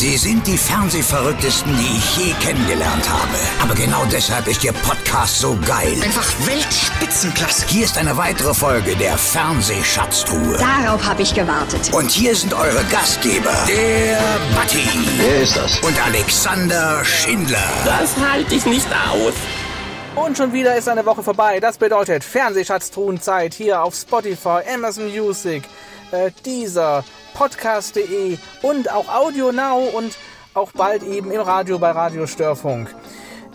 Sie sind die Fernsehverrücktesten, die ich je kennengelernt habe. Aber genau deshalb ist Ihr Podcast so geil. Einfach Weltspitzenklasse. Hier ist eine weitere Folge der Fernsehschatztruhe. Darauf habe ich gewartet. Und hier sind eure Gastgeber, der Batti Wer ist das? und Alexander Schindler. Das halte ich nicht aus. Und schon wieder ist eine Woche vorbei. Das bedeutet Fernsehschatztruhenzeit hier auf Spotify, Amazon Music, äh, Deezer, Podcast.de und auch Audio Now und auch bald eben im Radio bei Radio Störfunk.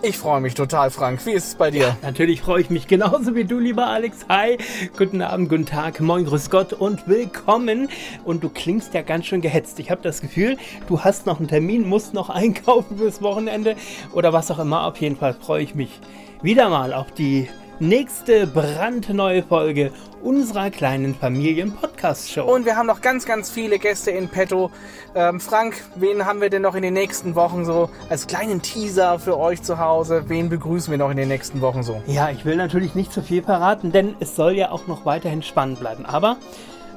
Ich freue mich total, Frank. Wie ist es bei dir? Natürlich freue ich mich genauso wie du, lieber Alex. Hi, guten Abend, guten Tag, moin, grüß Gott und willkommen. Und du klingst ja ganz schön gehetzt. Ich habe das Gefühl, du hast noch einen Termin, musst noch einkaufen fürs Wochenende oder was auch immer. Auf jeden Fall freue ich mich wieder mal auf die nächste brandneue Folge unserer kleinen Familien-Podcast-Show. Und wir haben noch ganz, ganz viele Gäste in petto. Ähm, Frank, wen haben wir denn noch in den nächsten Wochen so als kleinen Teaser für euch zu Hause? Wen begrüßen wir noch in den nächsten Wochen so? Ja, ich will natürlich nicht zu viel verraten, denn es soll ja auch noch weiterhin spannend bleiben. Aber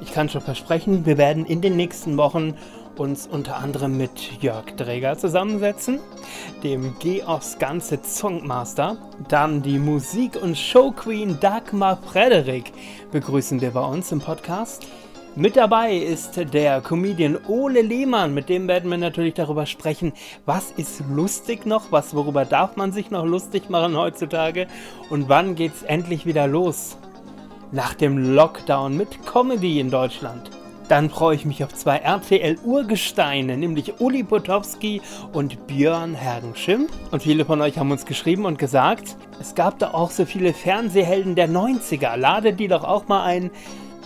ich kann schon versprechen, wir werden in den nächsten Wochen uns unter anderem mit Jörg Dräger zusammensetzen, dem Geos Ganze Songmaster, dann die Musik- und Showqueen Dagmar Frederik begrüßen wir bei uns im Podcast. Mit dabei ist der Comedian Ole Lehmann, mit dem werden wir natürlich darüber sprechen, was ist lustig noch, was worüber darf man sich noch lustig machen heutzutage und wann geht's endlich wieder los nach dem Lockdown mit Comedy in Deutschland. Dann freue ich mich auf zwei RTL-Urgesteine, nämlich Uli Potowski und Björn Hergenschim. Und viele von euch haben uns geschrieben und gesagt, es gab da auch so viele Fernsehhelden der 90er. Lade die doch auch mal ein.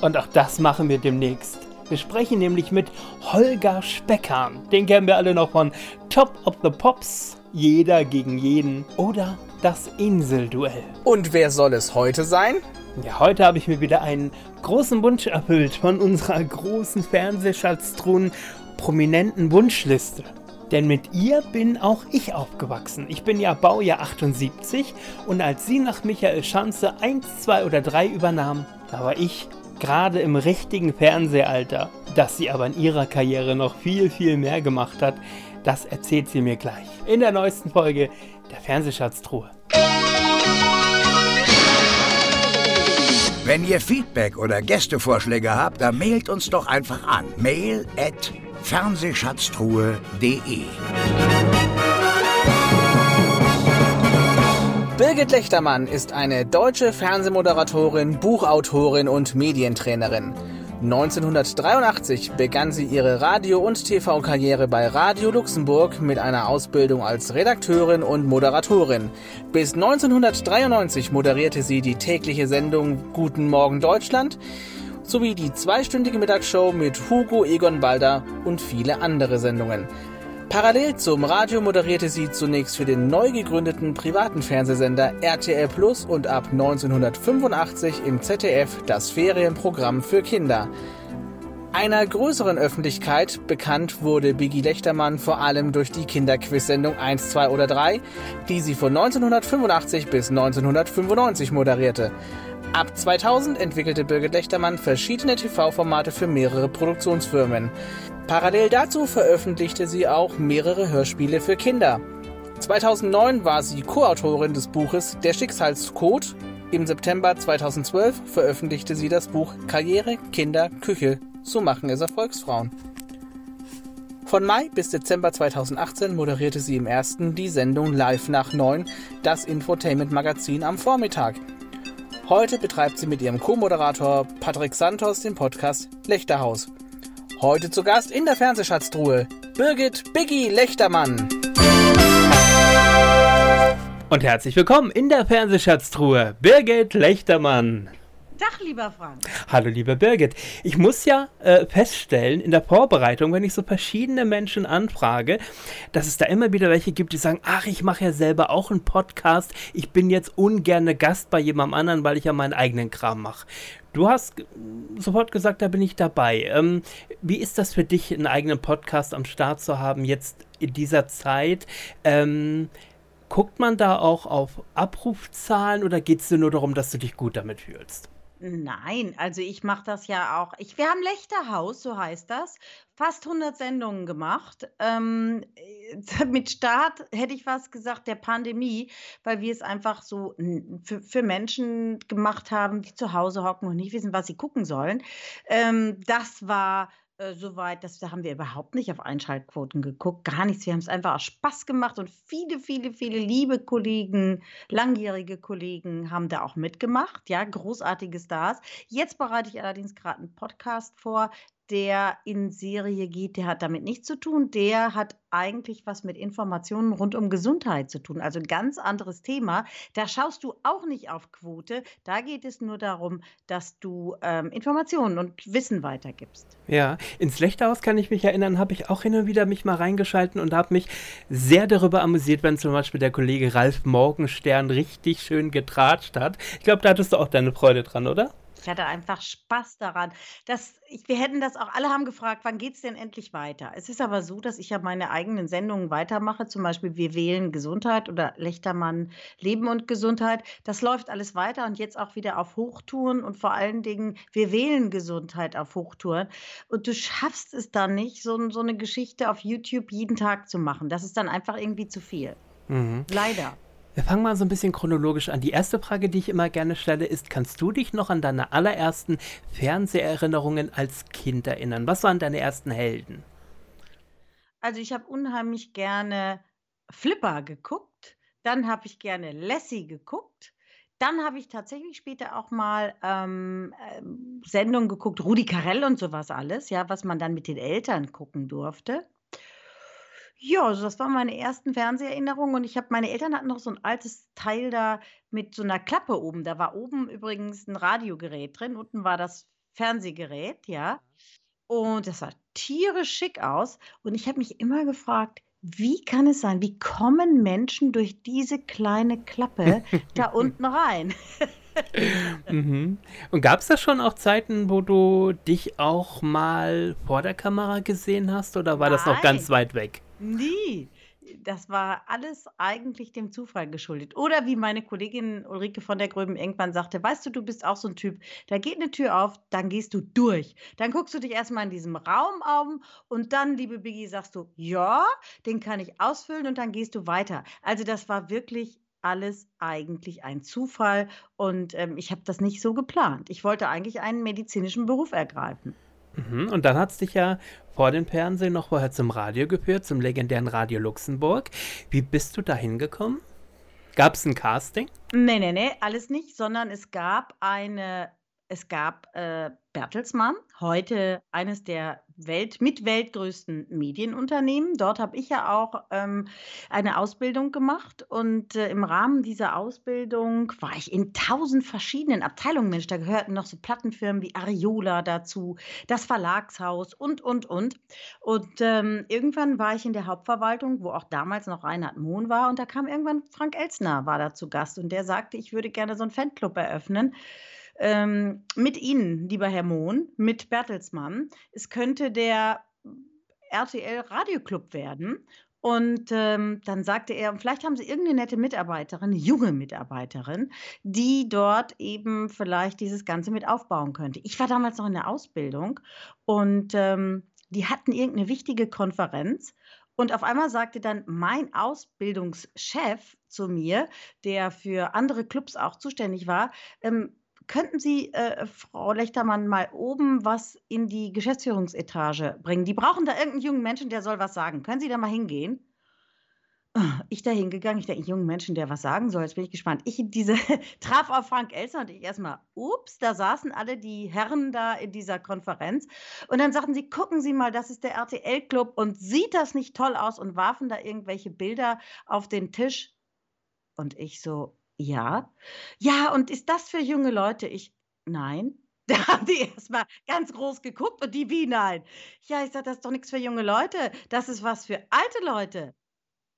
Und auch das machen wir demnächst. Wir sprechen nämlich mit Holger Speckern. Den kennen wir alle noch von Top of the Pops, Jeder gegen jeden oder das Inselduell. Und wer soll es heute sein? Ja, heute habe ich mir wieder einen großen Wunsch erfüllt von unserer großen Fernsehschatztruhen prominenten Wunschliste. Denn mit ihr bin auch ich aufgewachsen. Ich bin ja Baujahr 78 und als sie nach Michael Schanze 1, 2 oder 3 übernahm, da war ich gerade im richtigen Fernsehalter. Dass sie aber in ihrer Karriere noch viel, viel mehr gemacht hat, das erzählt sie mir gleich. In der neuesten Folge der Fernsehschatztruhe. Wenn ihr Feedback oder Gästevorschläge habt, dann mailt uns doch einfach an. Mail at fernsehschatztruhe.de Birgit Lechtermann ist eine deutsche Fernsehmoderatorin, Buchautorin und Medientrainerin. 1983 begann sie ihre Radio- und TV-Karriere bei Radio Luxemburg mit einer Ausbildung als Redakteurin und Moderatorin. Bis 1993 moderierte sie die tägliche Sendung Guten Morgen Deutschland sowie die zweistündige Mittagsshow mit Hugo Egon Balder und viele andere Sendungen. Parallel zum Radio moderierte sie zunächst für den neu gegründeten privaten Fernsehsender RTL Plus und ab 1985 im ZDF das Ferienprogramm für Kinder. Einer größeren Öffentlichkeit bekannt wurde Biggie Lechtermann vor allem durch die Kinderquiz-Sendung 1, 2 oder 3, die sie von 1985 bis 1995 moderierte. Ab 2000 entwickelte Birgit Lechtermann verschiedene TV-Formate für mehrere Produktionsfirmen. Parallel dazu veröffentlichte sie auch mehrere Hörspiele für Kinder. 2009 war sie Co-Autorin des Buches Der Schicksalscode. Im September 2012 veröffentlichte sie das Buch Karriere, Kinder, Küche. So machen es Erfolgsfrauen. Von Mai bis Dezember 2018 moderierte sie im ersten die Sendung Live nach 9, das Infotainment-Magazin am Vormittag. Heute betreibt sie mit ihrem Co-Moderator Patrick Santos den Podcast Lechterhaus. Heute zu Gast in der Fernsehschatztruhe Birgit Biggie Lechtermann. Und herzlich willkommen in der Fernsehschatztruhe, Birgit Lechtermann. Tag, lieber Frank. Hallo, liebe Birgit. Ich muss ja äh, feststellen, in der Vorbereitung, wenn ich so verschiedene Menschen anfrage, dass es da immer wieder welche gibt, die sagen, ach, ich mache ja selber auch einen Podcast. Ich bin jetzt ungern Gast bei jemandem anderen, weil ich ja meinen eigenen Kram mache. Du hast sofort gesagt, da bin ich dabei. Ähm, wie ist das für dich, einen eigenen Podcast am Start zu haben, jetzt in dieser Zeit? Ähm, guckt man da auch auf Abrufzahlen oder geht es dir nur darum, dass du dich gut damit fühlst? Nein, also ich mache das ja auch. Ich, wir haben Lechterhaus, so heißt das, fast 100 Sendungen gemacht. Ähm, äh, mit Start hätte ich fast gesagt der Pandemie, weil wir es einfach so für, für Menschen gemacht haben, die zu Hause hocken und nicht wissen, was sie gucken sollen. Ähm, das war äh, soweit, dass da haben wir überhaupt nicht auf Einschaltquoten geguckt, gar nichts. Wir haben es einfach aus Spaß gemacht und viele, viele, viele liebe Kollegen, langjährige Kollegen haben da auch mitgemacht. Ja, großartige Stars. Jetzt bereite ich allerdings gerade einen Podcast vor, der in Serie geht, der hat damit nichts zu tun. Der hat eigentlich was mit Informationen rund um Gesundheit zu tun. Also ein ganz anderes Thema. Da schaust du auch nicht auf Quote. Da geht es nur darum, dass du ähm, Informationen und Wissen weitergibst. Ja, ins Schlechtehaus kann ich mich erinnern, habe ich auch hin und wieder mich mal reingeschalten und habe mich sehr darüber amüsiert, wenn zum Beispiel der Kollege Ralf Morgenstern richtig schön getratscht hat. Ich glaube, da hattest du auch deine Freude dran, oder? Ich hatte einfach Spaß daran. Das, ich, wir hätten das auch, alle haben gefragt, wann geht es denn endlich weiter? Es ist aber so, dass ich ja meine eigenen Sendungen weitermache, zum Beispiel Wir wählen Gesundheit oder Lechtermann Leben und Gesundheit. Das läuft alles weiter und jetzt auch wieder auf Hochtouren und vor allen Dingen Wir wählen Gesundheit auf Hochtouren. Und du schaffst es dann nicht, so, so eine Geschichte auf YouTube jeden Tag zu machen. Das ist dann einfach irgendwie zu viel. Mhm. Leider. Wir fangen mal so ein bisschen chronologisch an. Die erste Frage, die ich immer gerne stelle, ist, kannst du dich noch an deine allerersten Fernseherinnerungen als Kind erinnern? Was waren deine ersten Helden? Also ich habe unheimlich gerne Flipper geguckt, dann habe ich gerne Lassie geguckt, dann habe ich tatsächlich später auch mal ähm, äh, Sendungen geguckt, Rudi Carell und sowas alles, ja, was man dann mit den Eltern gucken durfte. Ja, also das waren meine ersten Fernseherinnerungen und ich habe meine Eltern hatten noch so ein altes Teil da mit so einer Klappe oben. Da war oben übrigens ein Radiogerät drin, unten war das Fernsehgerät, ja. Und das sah tierisch schick aus und ich habe mich immer gefragt: „Wie kann es sein? Wie kommen Menschen durch diese kleine Klappe da unten rein?“ Mhm. Und gab es da schon auch Zeiten, wo du dich auch mal vor der Kamera gesehen hast oder war das noch ganz weit weg? Nie. Das war alles eigentlich dem Zufall geschuldet. Oder wie meine Kollegin Ulrike von der Gröben irgendwann sagte: „Weißt du, du bist auch so ein Typ, da geht eine Tür auf, dann gehst du durch. Dann guckst du dich erstmal in diesem Raum um und dann, liebe Biggie, sagst du: ‚Ja, den kann ich ausfüllen‘, und dann gehst du weiter.“ Also, das war wirklich alles eigentlich ein Zufall und, ähm, ich habe das nicht so geplant. Ich wollte eigentlich einen medizinischen Beruf ergreifen. Mhm, und dann hat es dich ja vor dem Fernsehen noch vorher zum Radio geführt, zum legendären Radio Luxemburg. Wie bist du da hingekommen? Gab es ein Casting? Nee, nee, nee, alles nicht, sondern es gab eine es gab, äh, Bertelsmann, heute eines der Welt mit weltgrößten Medienunternehmen. Dort habe ich ja auch, ähm, eine Ausbildung gemacht und, äh, im Rahmen dieser Ausbildung war ich in tausend verschiedenen Abteilungen. Mensch, da gehörten noch so Plattenfirmen wie Ariola dazu, das Verlagshaus und, und, und. Und, ähm, irgendwann war ich in der Hauptverwaltung, wo auch damals noch Reinhard Mohn war und da kam irgendwann Frank Elstner war da zu Gast und der sagte: „Ich würde gerne so einen Fanclub eröffnen.“ Ähm, mit Ihnen, lieber Herr Mohn, mit Bertelsmann. Es könnte der RTL Radioclub werden. Und ähm, dann sagte er, vielleicht haben Sie irgendeine nette Mitarbeiterin, junge Mitarbeiterin, die dort eben vielleicht dieses Ganze mit aufbauen könnte. Ich war damals noch in der Ausbildung und ähm, die hatten irgendeine wichtige Konferenz. Und auf einmal sagte dann mein Ausbildungschef zu mir, der für andere Clubs auch zuständig war, ähm, Könnten Sie, äh, Frau Lechtermann, mal oben was in die Geschäftsführungsetage bringen? Die brauchen da irgendeinen jungen Menschen, der soll was sagen. Können Sie da mal hingehen? Ah, ich da hingegangen, ich denke, jungen Menschen, der was sagen soll, jetzt bin ich gespannt. Ich diese traf auf Frank Elster und ich erstmal, ups, da saßen alle die Herren da in dieser Konferenz. Und dann sagten sie, gucken Sie mal, das ist der RTL-Club und sieht das nicht toll aus und warfen da irgendwelche Bilder auf den Tisch. Und ich so, ja. Ja, und ist das für junge Leute? Ich: „Nein.“ Da haben die erstmal ganz groß geguckt und die: „Wie nein?“ Ja, ich sage: „Das ist doch nichts für junge Leute. Das ist was für alte Leute.“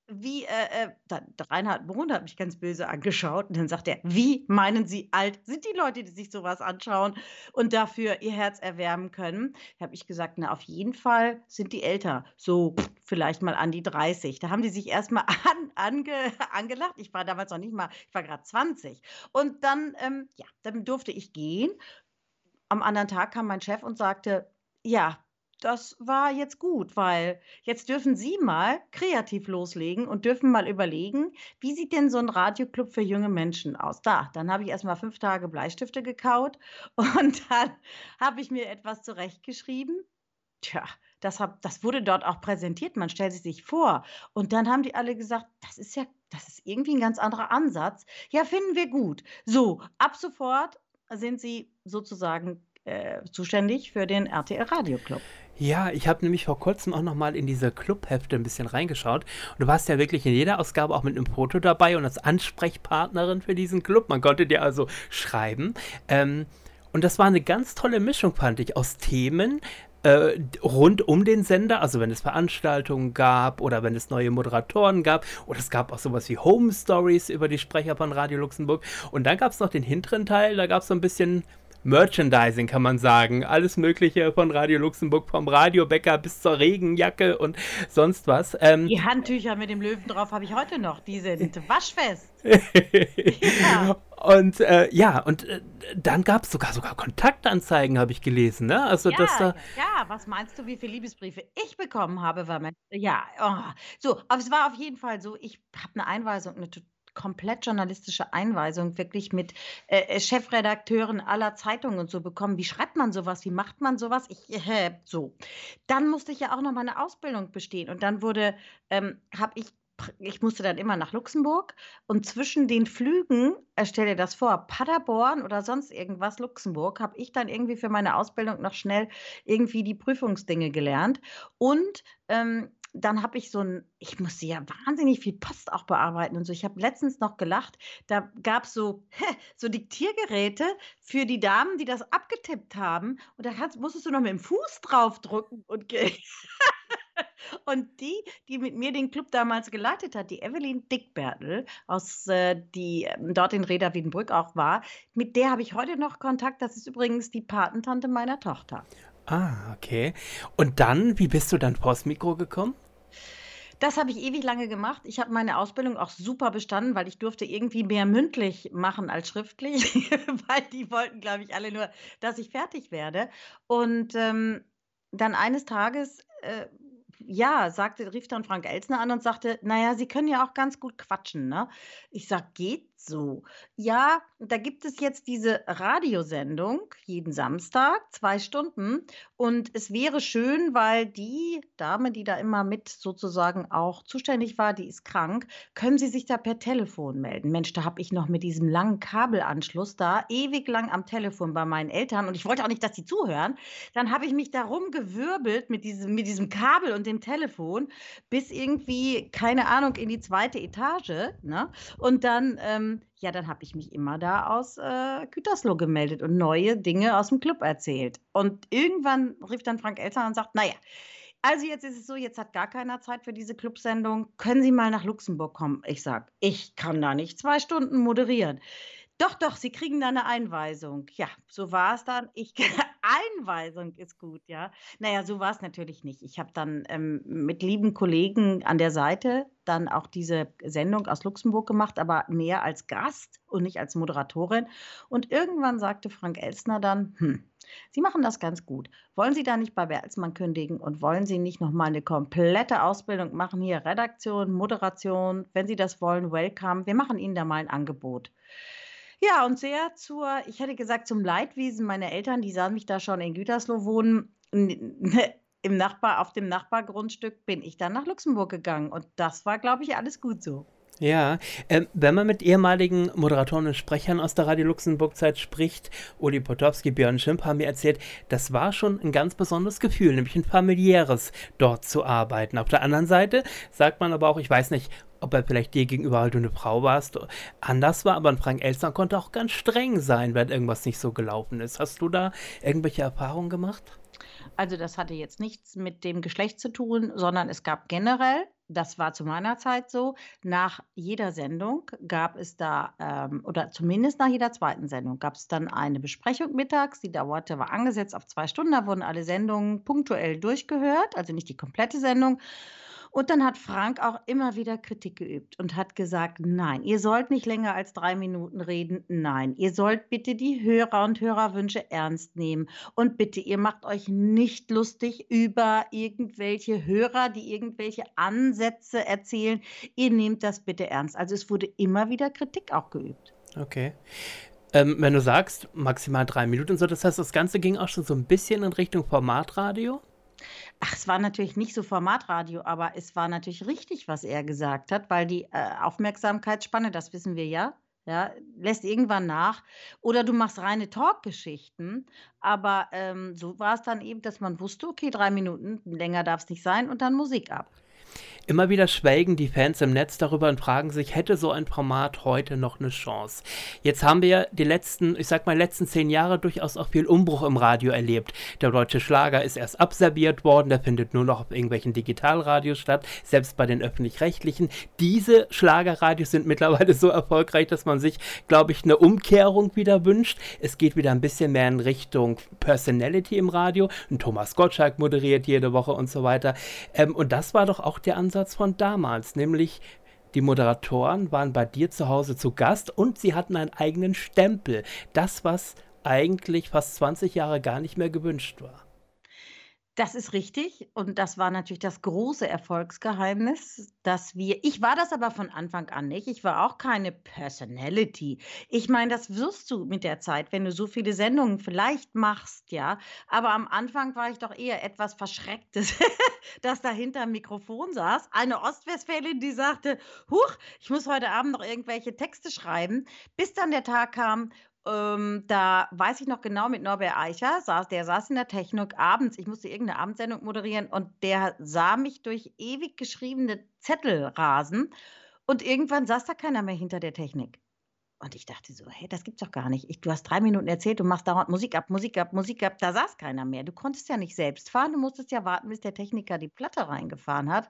Wie, äh, äh, Reinhard Mohn hat mich ganz böse angeschaut und dann sagt er, wie meinen Sie alt sind die Leute, die sich sowas anschauen und dafür ihr Herz erwärmen können? Da habe ich gesagt, na, auf jeden Fall sind die älter, so vielleicht mal an die 30. Da haben die sich erstmal an, ange, angelacht. Ich war damals noch nicht mal, ich war gerade 20. Und dann, ähm, ja, dann durfte ich gehen. Am anderen Tag kam mein Chef und sagte, ja, das war jetzt gut, weil jetzt dürfen Sie mal kreativ loslegen und dürfen mal überlegen, wie sieht denn so ein Radioclub für junge Menschen aus? Da, dann habe ich erst mal 5 Tage Bleistifte gekaut und dann habe ich mir etwas zurechtgeschrieben. Tja, das hab das wurde dort auch präsentiert. Man stellt es sich vor. Und dann haben die alle gesagt: „Das ist ja das ist irgendwie ein ganz anderer Ansatz.“ Ja, finden wir gut. So, ab sofort sind Sie sozusagen, äh, zuständig für den RTL Radioclub. Ja, ich habe nämlich vor kurzem auch noch mal in diese Clubhefte ein bisschen reingeschaut. Und du warst ja wirklich in jeder Ausgabe auch mit einem Foto dabei und als Ansprechpartnerin für diesen Club. Man konnte dir also schreiben. Ähm, und das war eine ganz tolle Mischung, fand ich, aus Themen, äh, rund um den Sender, also wenn es Veranstaltungen gab oder wenn es neue Moderatoren gab oder es gab auch sowas wie Home Stories über die Sprecher von Radio Luxemburg und dann gab es noch den hinteren Teil, da gab es so ein bisschen Merchandising, kann man sagen. Alles Mögliche von Radio Luxemburg, vom Radiobäcker bis zur Regenjacke und sonst was. Ähm, die Handtücher mit dem Löwen drauf habe ich heute noch. Die sind waschfest. ja. Und äh, ja, und äh, dann gab es sogar sogar Kontaktanzeigen, habe ich gelesen. Ne? Also, ja, dass da ja, was meinst du, wie viele Liebesbriefe ich bekommen habe? Weil mein, ja, oh. so, aber es war auf jeden Fall so, ich habe eine Einweisung, eine komplett journalistische Einweisung wirklich mit äh, äh, Chefredakteuren aller Zeitungen und so bekommen. Wie schreibt man sowas? Wie macht man sowas? Ich, äh, so. Dann musste ich ja auch noch meine Ausbildung bestehen und dann wurde, ähm, habe ich ich musste dann immer nach Luxemburg und zwischen den Flügen, äh, stell dir das vor, Paderborn oder sonst irgendwas, Luxemburg, habe ich dann irgendwie für meine Ausbildung noch schnell irgendwie die Prüfungsdinge gelernt. Und ähm, dann habe ich so ein, ich musste ja wahnsinnig viel Post auch bearbeiten und so. Ich habe letztens noch gelacht, da gab es so, so Diktiergeräte für die Damen, die das abgetippt haben. Und da musstest du noch mit dem Fuß draufdrücken und Und die, die mit mir den Club damals geleitet hat, die Evelyn Dickbertel, aus, äh, die ähm, dort in Reda Wiedenbrück auch war, mit der habe ich heute noch Kontakt. Das ist übrigens die Patentante meiner Tochter. Ah, okay. Und dann, wie bist du dann vors Mikro gekommen? Das habe ich ewig lange gemacht. Ich habe meine Ausbildung auch super bestanden, weil ich durfte irgendwie mehr mündlich machen als schriftlich, weil die wollten, glaube ich, alle nur, dass ich fertig werde. Und ähm, dann eines Tages äh, ja, sagte, rief dann Frank Elsner an und sagte, naja, Sie können ja auch ganz gut quatschen, ne? Ich sag, geht so. Ja, da gibt es jetzt diese Radiosendung jeden Samstag, zwei Stunden. Und es wäre schön, weil die Dame, die da immer mit sozusagen auch zuständig war, die ist krank, können Sie sich da per Telefon melden. Mensch, da habe ich noch mit diesem langen Kabelanschluss da ewig lang am Telefon bei meinen Eltern und ich wollte auch nicht, dass die zuhören. Dann habe ich mich darum gewirbelt mit diesem, mit diesem Kabel und dem Telefon bis irgendwie, keine Ahnung, in die zweite Etage. Ne? Und dann ähm, ja, dann habe ich mich immer da aus äh, Gütersloh gemeldet und neue Dinge aus dem Club erzählt. Und irgendwann rief dann Frank Elster und sagt, naja, also jetzt ist es so, jetzt hat gar keiner Zeit für diese Clubsendung. Können Sie mal nach Luxemburg kommen? Ich sage, ich kann da nicht zwei Stunden moderieren. Doch, doch, Sie kriegen da eine Einweisung. Ja, so war es dann. Ich Einweisung ist gut, ja. Naja, so war es natürlich nicht. Ich habe dann ähm, mit lieben Kollegen an der Seite dann auch diese Sendung aus Luxemburg gemacht, aber mehr als Gast und nicht als Moderatorin. Und irgendwann sagte Frank Elsner dann: „Hm, Sie machen das ganz gut. Wollen Sie da nicht bei Bertelsmann kündigen und wollen Sie nicht noch mal 'ne komplette Ausbildung machen, hier Redaktion, Moderation? Wenn Sie das wollen, welcome. Wir machen Ihnen da mal ein Angebot.“ Ja, und sehr zur ich hätte gesagt, zum Leidwesen meiner Eltern, die sahen mich da schon in Gütersloh wohnen. im Nachbar auf dem Nachbargrundstück bin ich dann nach Luxemburg gegangen und das war, glaube ich, alles gut so. Ja, ähm, wenn man mit ehemaligen Moderatoren und Sprechern aus der Radio Luxemburg-Zeit spricht, Uli Potowski, Björn Schimp haben mir erzählt, das war schon ein ganz besonderes Gefühl, nämlich ein familiäres, dort zu arbeiten. Auf der anderen Seite sagt man aber auch, ich weiß nicht, ob er vielleicht dir gegenüber, weil du eine Frau warst, anders war, aber ein Frank Elster konnte auch ganz streng sein, wenn irgendwas nicht so gelaufen ist. Hast du da irgendwelche Erfahrungen gemacht? Also das hatte jetzt nichts mit dem Geschlecht zu tun, sondern es gab generell das war zu meiner Zeit so, nach jeder Sendung gab es da, ähm, oder zumindest nach jeder zweiten Sendung, gab es dann eine Besprechung mittags, die dauerte, war angesetzt auf zwei Stunden, da wurden alle Sendungen punktuell durchgehört, also nicht die komplette Sendung. Und dann hat Frank auch immer wieder Kritik geübt und hat gesagt, nein, ihr sollt nicht länger als drei Minuten reden. Nein, ihr sollt bitte die Hörer und Hörerwünsche ernst nehmen. Und bitte, ihr macht euch nicht lustig über irgendwelche Hörer, die irgendwelche Ansätze erzählen. Ihr nehmt das bitte ernst. Also es wurde immer wieder Kritik auch geübt. Okay. Ähm, wenn du sagst, maximal drei Minuten, so, das heißt, das Ganze ging auch schon so ein bisschen in Richtung Formatradio? Ach, es war natürlich nicht so Formatradio, aber es war natürlich richtig, was er gesagt hat, weil die äh, Aufmerksamkeitsspanne, das wissen wir ja, ja, lässt irgendwann nach. Oder du machst reine Talkgeschichten. Aber ähm, so war es dann eben, dass man wusste, okay, drei Minuten länger darf es nicht sein und dann Musik ab. Immer wieder schwelgen die Fans im Netz darüber und fragen sich, hätte so ein Format heute noch eine Chance? Jetzt haben wir die letzten, ich sag mal, letzten zehn Jahre durchaus auch viel Umbruch im Radio erlebt. Der deutsche Schlager ist erst abserviert worden, der findet nur noch auf irgendwelchen Digitalradios statt, selbst bei den öffentlich-rechtlichen. Diese Schlagerradios sind mittlerweile so erfolgreich, dass man sich, glaube ich, eine Umkehrung wieder wünscht. Es geht wieder ein bisschen mehr in Richtung Personality im Radio. Und Thomas Gottschalk moderiert jede Woche und so weiter. Ähm, und das war doch auch der Ansatz von damals, nämlich die Moderatoren waren bei dir zu Hause zu Gast und sie hatten einen eigenen Stempel. Das, was eigentlich fast 20 Jahre gar nicht mehr gewünscht war. Das ist richtig und das war natürlich das große Erfolgsgeheimnis, dass wir ich war das aber von Anfang an nicht. Ich war auch keine Personality. Ich meine, das wirst du mit der Zeit, wenn du so viele Sendungen vielleicht machst, ja. Aber am Anfang war ich doch eher etwas Verschrecktes, dass da hinterm Mikrofon saß eine Ostwestfälin, die sagte: „Huch, ich muss heute Abend noch irgendwelche Texte schreiben“, bis dann der Tag kam, ähm, da weiß ich noch genau mit Norbert Eicher, saß, der saß in der Technik abends, ich musste irgendeine Abendsendung moderieren und der sah mich durch ewig geschriebene Zettel rasen und irgendwann saß da keiner mehr hinter der Technik. Und ich dachte so, hey, das gibt's doch gar nicht. Ich, du hast drei Minuten erzählt, du machst dauernd Musik ab, Musik ab, Musik ab. Da saß keiner mehr. Du konntest ja nicht selbst fahren. Du musstest ja warten, bis der Techniker die Platte reingefahren hat.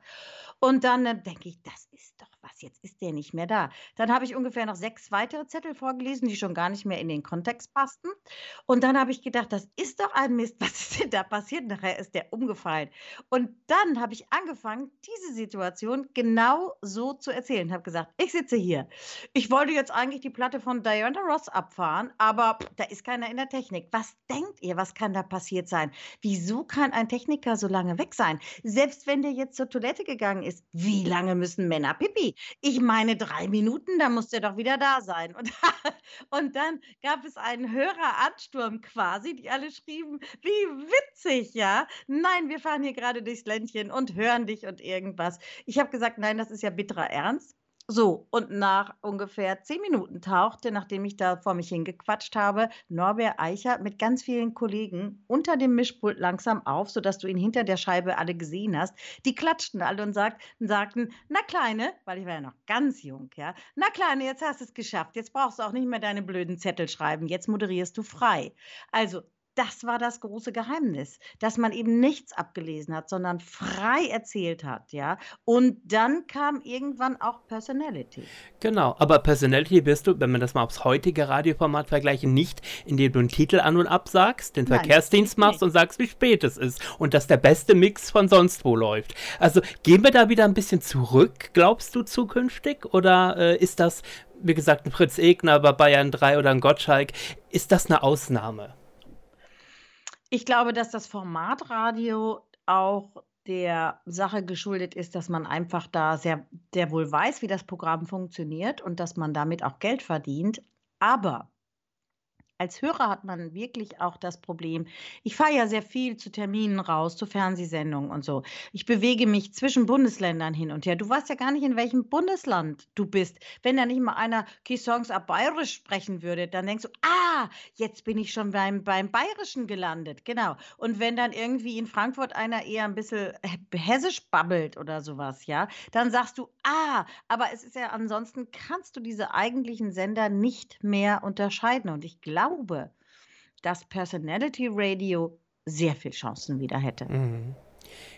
Und dann äh, denke ich, das ist doch was. Jetzt ist der nicht mehr da. Dann habe ich ungefähr noch sechs weitere Zettel vorgelesen, die schon gar nicht mehr in den Kontext passten. Und dann habe ich gedacht, das ist doch ein Mist. Was ist denn da passiert? Nachher ist der umgefallen. Und dann habe ich angefangen, diese Situation genau so zu erzählen. Ich habe gesagt, ich sitze hier. Ich wollte jetzt eigentlich die Platte Platte von Diana Ross abfahren, aber da ist keiner in der Technik. Was denkt ihr, was kann da passiert sein? Wieso kann ein Techniker so lange weg sein? Selbst wenn der jetzt zur Toilette gegangen ist, wie lange müssen Männer pipi? Ich meine, drei Minuten, da muss der doch wieder da sein. Und, und dann gab es einen Höreransturm quasi, die alle schrieben, wie witzig, ja? Nein, wir fahren hier gerade durchs Ländchen und hören dich und irgendwas. Ich habe gesagt, nein, das ist ja bitterer Ernst. So, und nach ungefähr zehn Minuten tauchte, nachdem ich da vor mich hingequatscht habe, Norbert Eicher mit ganz vielen Kollegen unter dem Mischpult langsam auf, sodass du ihn hinter der Scheibe alle gesehen hast. Die klatschten alle und sagt, sagten, na Kleine, weil ich war ja noch ganz jung, ja, na Kleine, jetzt hast du es geschafft, jetzt brauchst du auch nicht mehr deine blöden Zettel schreiben, jetzt moderierst du frei. Also das war das große Geheimnis, dass man eben nichts abgelesen hat, sondern frei erzählt hat, ja. Und dann kam irgendwann auch Personality. Genau, aber Personality wirst du, wenn wir das mal aufs heutige Radioformat vergleichen, nicht, indem du einen Titel an und absagst, den Nein, Verkehrsdienst machst und sagst, wie spät es ist und dass der beste Mix von sonst wo läuft. Also gehen wir da wieder ein bisschen zurück, glaubst du zukünftig? Oder äh, ist das, wie gesagt, ein Fritz Egner bei Bayern 3 oder ein Gottschalk, ist das eine Ausnahme? Ich glaube, dass das Formatradio auch der Sache geschuldet ist, dass man einfach da sehr, sehr wohl weiß, wie das Programm funktioniert und dass man damit auch Geld verdient. Aber als Hörer hat man wirklich auch das Problem, ich fahre ja sehr viel zu Terminen raus, zu Fernsehsendungen und so. Ich bewege mich zwischen Bundesländern hin und her. Du weißt ja gar nicht, in welchem Bundesland du bist. Wenn da nicht mal einer Key Songs ab Bayerisch sprechen würde, dann denkst du, ah, jetzt bin ich schon beim, beim Bayerischen gelandet. Genau. Und wenn dann irgendwie in Frankfurt einer eher ein bisschen hessisch babbelt oder sowas, ja, dann sagst du, ah, aber es ist ja ansonsten, kannst du diese eigentlichen Sender nicht mehr unterscheiden. Und ich glaube, glaube, dass Personality Radio sehr viel Chancen wieder hätte. Mhm.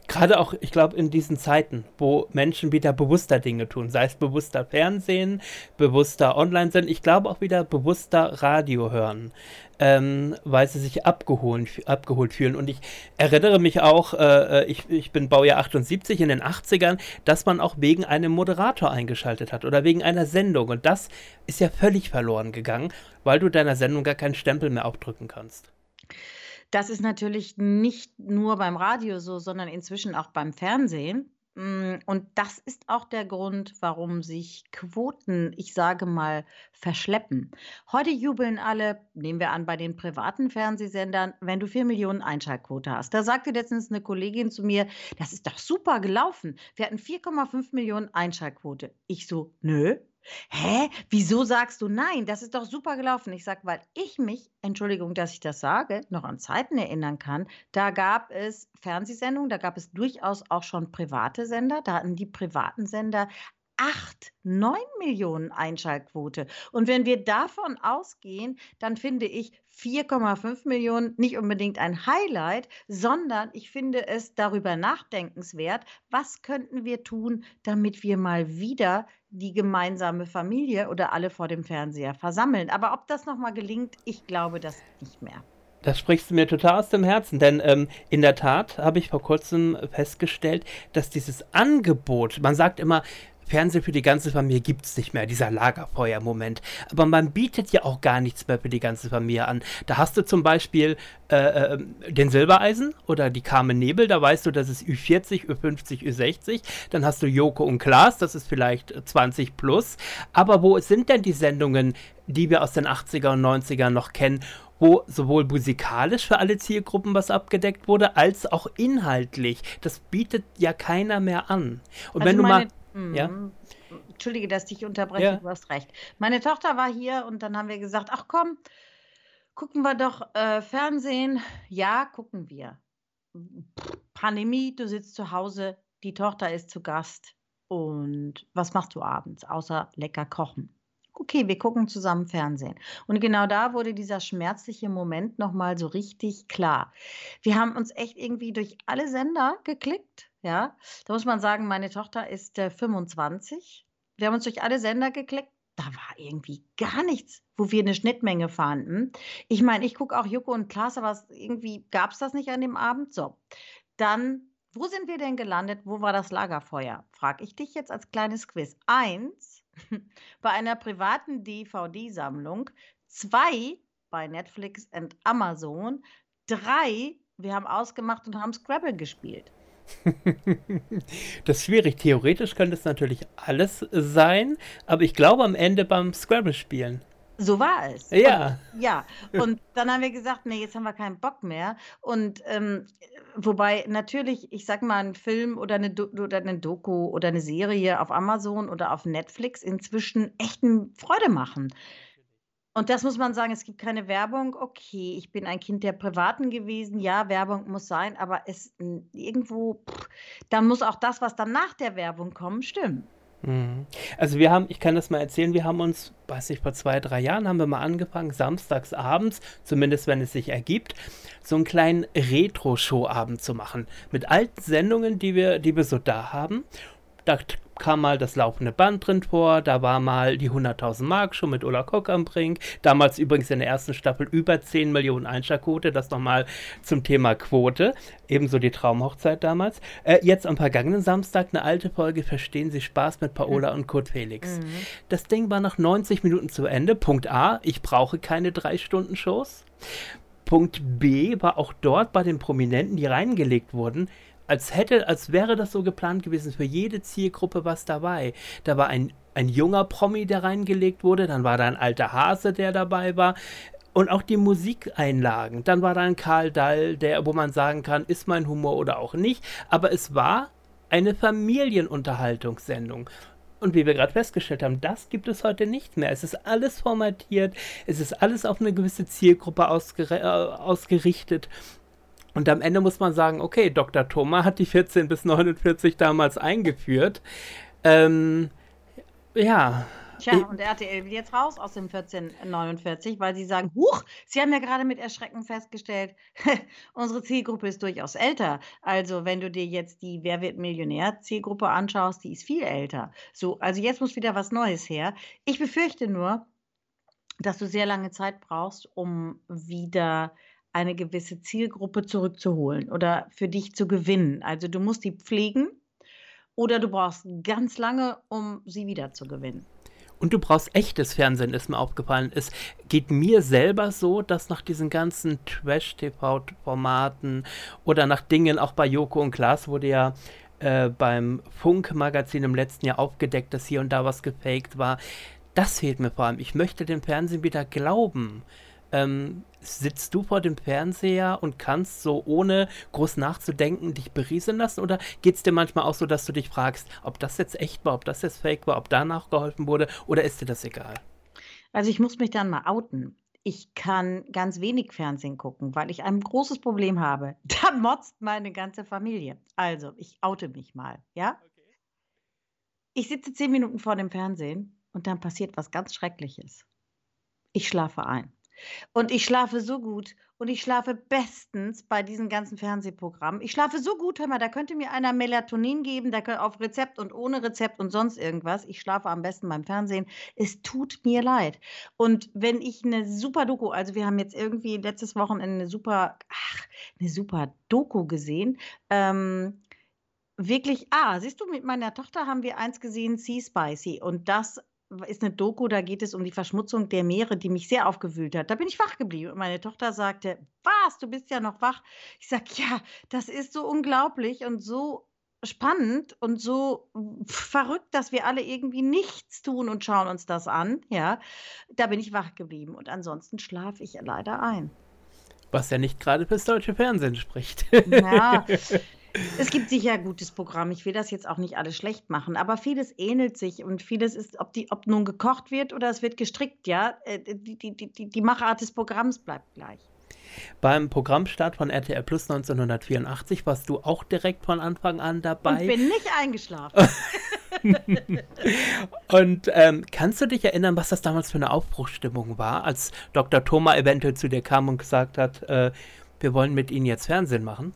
Gerade auch, ich glaube, in diesen Zeiten, wo Menschen wieder bewusster Dinge tun, sei es bewusster Fernsehen, bewusster Online sind, ich glaube auch wieder bewusster Radio hören, ähm, weil sie sich abgeholt, abgeholt fühlen. Und ich erinnere mich auch, äh, äh ich, ich bin Baujahr 78 in den 80ern, dass man auch wegen einem Moderator eingeschaltet hat oder wegen einer Sendung. Und das ist ja völlig verloren gegangen, weil du deiner Sendung gar keinen Stempel mehr aufdrücken kannst. Das ist natürlich nicht nur beim Radio so, sondern inzwischen auch beim Fernsehen. Mm, und das ist auch der Grund, warum sich Quoten, ich sage mal, verschleppen. Heute jubeln alle, nehmen wir an, bei den privaten Fernsehsendern, wenn du 4 Millionen Einschaltquote hast. Da sagte letztens eine Kollegin zu mir, das ist doch super gelaufen. Wir hatten 4,5 Millionen Einschaltquote. Ich so, nö, Hä? Wieso sagst du nein? Das ist doch super gelaufen. Ich sage, weil ich mich, Entschuldigung, dass ich das sage, noch an Zeiten erinnern kann. Da gab es Fernsehsendungen, da gab es durchaus auch schon private Sender. Da hatten die privaten Sender 8, 9 Millionen Einschaltquote. Und wenn wir davon ausgehen, dann finde ich 4,5 Millionen nicht unbedingt ein Highlight, sondern ich finde es darüber nachdenkenswert, was könnten wir tun, damit wir mal wieder die gemeinsame Familie oder alle vor dem Fernseher versammeln. Aber ob das nochmal gelingt, ich glaube das nicht mehr. Das sprichst du mir total aus dem Herzen, denn ähm, in der Tat habe ich vor kurzem festgestellt, dass dieses Angebot, man sagt immer, Fernsehen für die ganze Familie gibt es nicht mehr, dieser Lagerfeuer-Moment. Aber man bietet ja auch gar nichts mehr für die ganze Familie an. Da hast du zum Beispiel äh, äh, den Silbereisen oder die Carmen Nebel, da weißt du, das ist Ü40, Ü50, Ü60. Dann hast du Joko und Klaas, das ist vielleicht 20 plus. Aber wo sind denn die Sendungen, die wir aus den 80er und 90er noch kennen? wo sowohl musikalisch für alle Zielgruppen was abgedeckt wurde, als auch inhaltlich. Das bietet ja keiner mehr an. Und also wenn du mal ja. Mhm. Entschuldige, dass ich dich unterbreche, ja. du hast recht. Meine Tochter war hier und dann haben wir gesagt, ach komm, gucken wir doch äh, Fernsehen. Ja, gucken wir. Pandemie, du sitzt zu Hause, die Tochter ist zu Gast. Und was machst du abends, außer lecker kochen? Okay, wir gucken zusammen Fernsehen. Und genau da wurde dieser schmerzliche Moment nochmal so richtig klar. Wir haben uns echt irgendwie durch alle Sender geklickt ja, da muss man sagen, meine Tochter ist äh, 25. Wir haben uns durch alle Sender geklickt. Da war irgendwie gar nichts, wo wir eine Schnittmenge fanden. Ich meine, ich gucke auch Joko und Klaas, aber irgendwie gab es das nicht an dem Abend. So, dann, wo sind wir denn gelandet? Wo war das Lagerfeuer? Frage ich dich jetzt als kleines Quiz. Eins, bei einer privaten DVD-Sammlung. Zwei, bei Netflix und Amazon. Drei, wir haben ausgemacht und haben Scrabble gespielt. das ist schwierig. Theoretisch könnte es natürlich alles sein, aber ich glaube am Ende beim Scrabble-Spielen. So war es. Ja. Und, ja. Und dann haben wir gesagt, nee, jetzt haben wir keinen Bock mehr. Und ähm, wobei natürlich, ich sag mal, ein Film oder eine, Do oder eine Doku oder eine Serie auf Amazon oder auf Netflix inzwischen echt eine Freude machen. Und das muss man sagen, es gibt keine Werbung. Okay, ich bin ein Kind der Privaten gewesen. Ja, Werbung muss sein, aber es irgendwo, pff, dann muss auch das, was dann nach der Werbung kommt, stimmen. Mhm. Also wir haben, ich kann das mal erzählen, wir haben uns, weiß ich, vor zwei, drei Jahren haben wir mal angefangen, samstags abends, zumindest wenn es sich ergibt, so einen kleinen Retro-Show-Abend zu machen. Mit alten Sendungen, die wir, die wir so da haben. Da kam mal das laufende Band drin vor, da war mal die 100.000 Mark schon mit Ulla Kock am Brink, damals übrigens in der ersten Staffel über 10 Millionen Einschaltquote, das nochmal zum Thema Quote, ebenso die Traumhochzeit damals. Äh, jetzt am vergangenen Samstag eine alte Folge Verstehen Sie Spaß mit Paola mhm. und Kurt Felix. Mhm. Das Ding war nach 90 Minuten zu Ende. Punkt A, ich brauche keine 3-Stunden-Shows. Punkt B war auch dort bei den Prominenten, die reingelegt wurden, als hätte, als wäre das so geplant gewesen, für jede Zielgruppe was dabei. Da war ein, ein junger Promi, der reingelegt wurde, dann war da ein alter Hase, der dabei war. Und auch die Musikeinlagen. Dann war da ein Karl Dall, der, wo man sagen kann, ist mein Humor oder auch nicht. Aber es war eine Familienunterhaltungssendung. Und wie wir gerade festgestellt haben, das gibt es heute nicht mehr. Es ist alles formatiert, es ist alles auf eine gewisse Zielgruppe ausger äh, ausgerichtet. Und am Ende muss man sagen, okay, Dr. Thoma hat die 14 bis 49 damals eingeführt. Ähm, ja, Tja, und RTL will jetzt raus aus dem 1449, weil sie sagen, huch, sie haben ja gerade mit Erschrecken festgestellt, unsere Zielgruppe ist durchaus älter. Also wenn du dir jetzt die Wer wird Millionär Zielgruppe anschaust, die ist viel älter. So, also jetzt muss wieder was Neues her. Ich befürchte nur, dass du sehr lange Zeit brauchst, um wieder eine gewisse Zielgruppe zurückzuholen oder für dich zu gewinnen. Also du musst die pflegen oder du brauchst ganz lange, um sie wieder zu gewinnen. Und du brauchst echtes Fernsehen, ist mir aufgefallen. Es geht mir selber so, dass nach diesen ganzen Trash-TV-Formaten oder nach Dingen, auch bei Joko und Klaas wurde ja äh, beim Funk-Magazin im letzten Jahr aufgedeckt, dass hier und da was gefaked war. Das fehlt mir vor allem. Ich möchte dem Fernsehen wieder glauben. Ähm, sitzt du vor dem Fernseher und kannst so ohne groß nachzudenken dich berieseln lassen? Oder geht es dir manchmal auch so, dass du dich fragst, ob das jetzt echt war, ob das jetzt fake war, ob danach geholfen wurde oder ist dir das egal? Also ich muss mich dann mal outen. Ich kann ganz wenig Fernsehen gucken, weil ich ein großes Problem habe. Da motzt meine ganze Familie. Also, ich oute mich mal, ja? Okay. Ich sitze zehn Minuten vor dem Fernsehen und dann passiert was ganz Schreckliches. Ich schlafe ein. Und ich schlafe so gut und ich schlafe bestens bei diesen ganzen Fernsehprogrammen. Ich schlafe so gut, hör mal, da könnte mir einer Melatonin geben, da könnt, auf Rezept und ohne Rezept und sonst irgendwas. Ich schlafe am besten beim Fernsehen. Es tut mir leid. Und wenn ich eine super Doku, also wir haben jetzt irgendwie letztes Wochenende eine super, ach, eine super Doku gesehen. Ähm, wirklich, ah, siehst du, mit meiner Tochter haben wir eins gesehen, Sea Spicy. Und das ist eine Doku, da geht es um die Verschmutzung der Meere, die mich sehr aufgewühlt hat. Da bin ich wach geblieben und meine Tochter sagte: „Was, du bist ja noch wach?“ Ich sage: „Ja, das ist so unglaublich und so spannend und so verrückt, dass wir alle irgendwie nichts tun und schauen uns das an“, ja? Da bin ich wach geblieben und ansonsten schlafe ich leider ein. Was ja nicht gerade fürs deutsche Fernsehen spricht. Ja. Es gibt sicher gutes Programm. Ich will das jetzt auch nicht alles schlecht machen, aber vieles ähnelt sich und vieles ist, ob, die, ob nun gekocht wird oder es wird gestrickt, ja. Äh, die, die, die, die Machart des Programms bleibt gleich. Beim Programmstart von RTL Plus 1984 warst du auch direkt von Anfang an dabei. Ich bin nicht eingeschlafen. und ähm, kannst du dich erinnern, was das damals für eine Aufbruchsstimmung war, als Dr. Thoma eventuell zu dir kam und gesagt hat, äh, wir wollen mit Ihnen jetzt Fernsehen machen?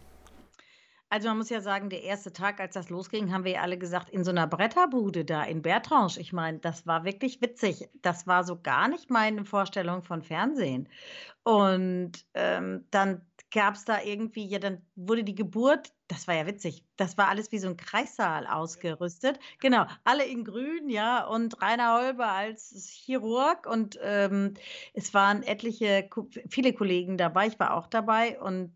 Also man muss ja sagen, der erste Tag, als das losging, haben wir ja alle gesagt, in so einer Bretterbude da in Bertrange. Ich meine, das war wirklich witzig. Das war so gar nicht meine Vorstellung von Fernsehen. Und ähm, dann gab es da irgendwie, ja, dann wurde die Geburt, das war ja witzig, das war alles wie so ein Kreissaal ausgerüstet. Genau, alle in grün, ja, und Rainer Holber als Chirurg und ähm, es waren etliche, viele Kollegen dabei, ich war auch dabei und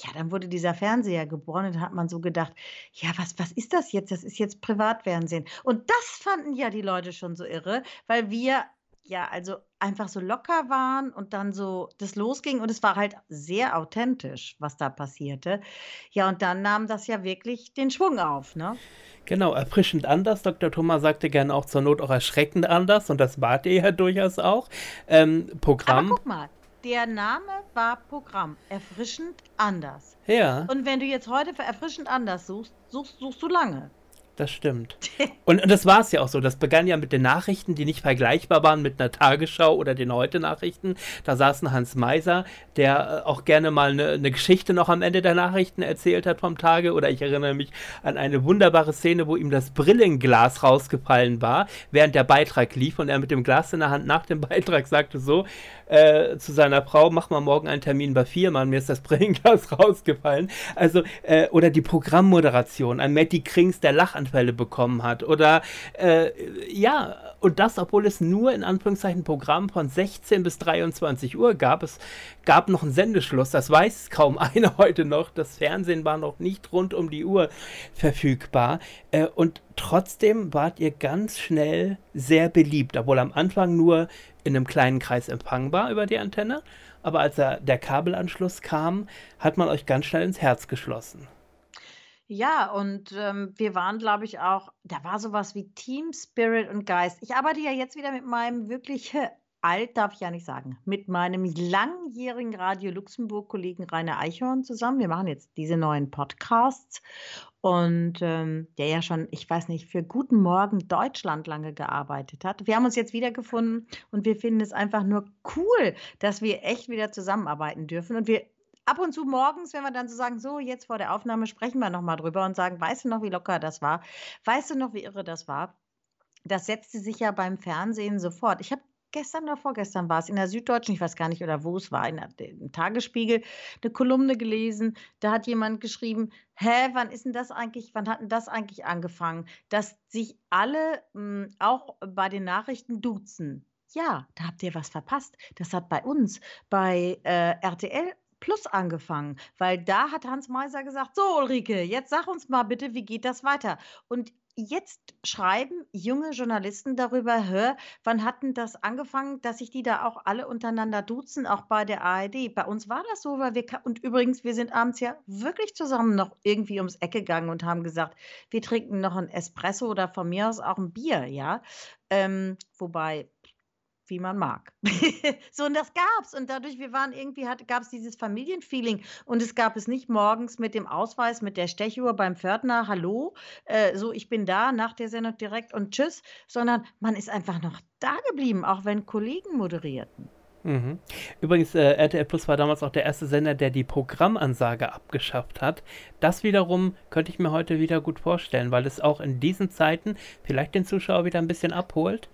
ja, dann wurde dieser Fernseher geboren und da hat man so gedacht, ja, was, was ist das jetzt? Das ist jetzt Privatfernsehen. Und das fanden ja die Leute schon so irre, weil wir ja also einfach so locker waren und dann so das losging und es war halt sehr authentisch, was da passierte. Ja, und dann nahm das ja wirklich den Schwung auf, ne? Genau, erfrischend anders. Dr. Thomas sagte gerne auch zur Not auch erschreckend anders und das wart ihr ja durchaus auch. Ähm, Programm. Aber guck mal, der Name war Programm. Erfrischend anders. Ja. Und wenn du jetzt heute für erfrischend anders suchst, suchst, suchst du lange. Das stimmt. Und, und das war es ja auch so. Das begann ja mit den Nachrichten, die nicht vergleichbar waren mit einer Tagesschau oder den Heute-Nachrichten. Da saß ein Hans Meiser, der äh, auch gerne mal eine, eine, Geschichte noch am Ende der Nachrichten erzählt hat vom Tage. Oder ich erinnere mich an eine wunderbare Szene, wo ihm das Brillenglas rausgefallen war, während der Beitrag lief und er mit dem Glas in der Hand nach dem Beitrag sagte so äh, zu seiner Frau, mach mal morgen einen Termin bei Viermann, mir ist das Brillenglas rausgefallen. Also, äh, oder die Programmmoderation, ein Matty Krings, der Lachan Schlaganfälle bekommen hat. Oder äh, ja, und das, obwohl es nur in Anführungszeichen Programm von 16 bis 23 Uhr gab. Es gab noch einen Sendeschluss, das weiß kaum einer heute noch. Das Fernsehen war noch nicht rund um die Uhr verfügbar. Äh, und trotzdem wart ihr ganz schnell sehr beliebt, obwohl am Anfang nur in einem kleinen Kreis empfangbar über die Antenne. Aber als der, Kabelanschluss kam, hat man euch ganz schnell ins Herz geschlossen. Ja, und, ähm, wir waren, glaube ich, auch da war sowas wie Team Spirit und Geist. Ich arbeite ja jetzt wieder mit meinem wirklich alt darf ich ja nicht sagen, mit meinem langjährigen Radio Luxemburg-Kollegen Rainer Eichhorn zusammen. Wir machen jetzt diese neuen Podcasts und ähm, der ja schon, ich weiß nicht, für Guten Morgen Deutschland lange gearbeitet hat. Wir haben uns jetzt wiedergefunden und wir finden es einfach nur cool, dass wir echt wieder zusammenarbeiten dürfen und wir ab und zu morgens, wenn wir dann so sagen, so jetzt vor der Aufnahme sprechen wir nochmal drüber und sagen, weißt du noch, wie locker das war? Weißt du noch, wie irre das war? Das setzte sich ja beim Fernsehen sofort. Ich habe gestern oder vorgestern war es in der Süddeutschen, ich weiß gar nicht, oder wo es war, in der, im Tagesspiegel, eine Kolumne gelesen. Da hat jemand geschrieben, hä, wann ist denn das eigentlich, wann hat denn das eigentlich angefangen, dass sich alle mh, hm, auch bei den Nachrichten duzen. Ja, da habt ihr was verpasst. Das hat bei uns, bei äh, RTL Plus angefangen, weil da hat Hans Meiser gesagt, so Ulrike, jetzt sag uns mal bitte, wie geht das weiter? Und jetzt schreiben junge Journalisten darüber, hör, wann hatten das angefangen, dass sich die da auch alle untereinander duzen, auch bei der ARD. Bei uns war das so, weil wir, und übrigens, wir sind abends ja wirklich zusammen noch irgendwie ums Eck gegangen und haben gesagt, wir trinken noch ein Espresso oder von mir aus auch ein Bier, ja. Ähm, wobei, wie man mag. so, und das gab's. Und dadurch, wir waren irgendwie, gab es dieses Familienfeeling. Und es gab es nicht morgens mit dem Ausweis, mit der Stechuhr beim Pförtner, hallo, äh, so, ich bin da, nach der Sendung direkt und tschüss, sondern man ist einfach noch da geblieben, auch wenn Kollegen moderierten. Mhm. Übrigens, äh, RTL Plus war damals auch der erste Sender, der die Programmansage abgeschafft hat. Das wiederum könnte ich mir heute wieder gut vorstellen, weil es auch in diesen Zeiten vielleicht den Zuschauer wieder ein bisschen abholt.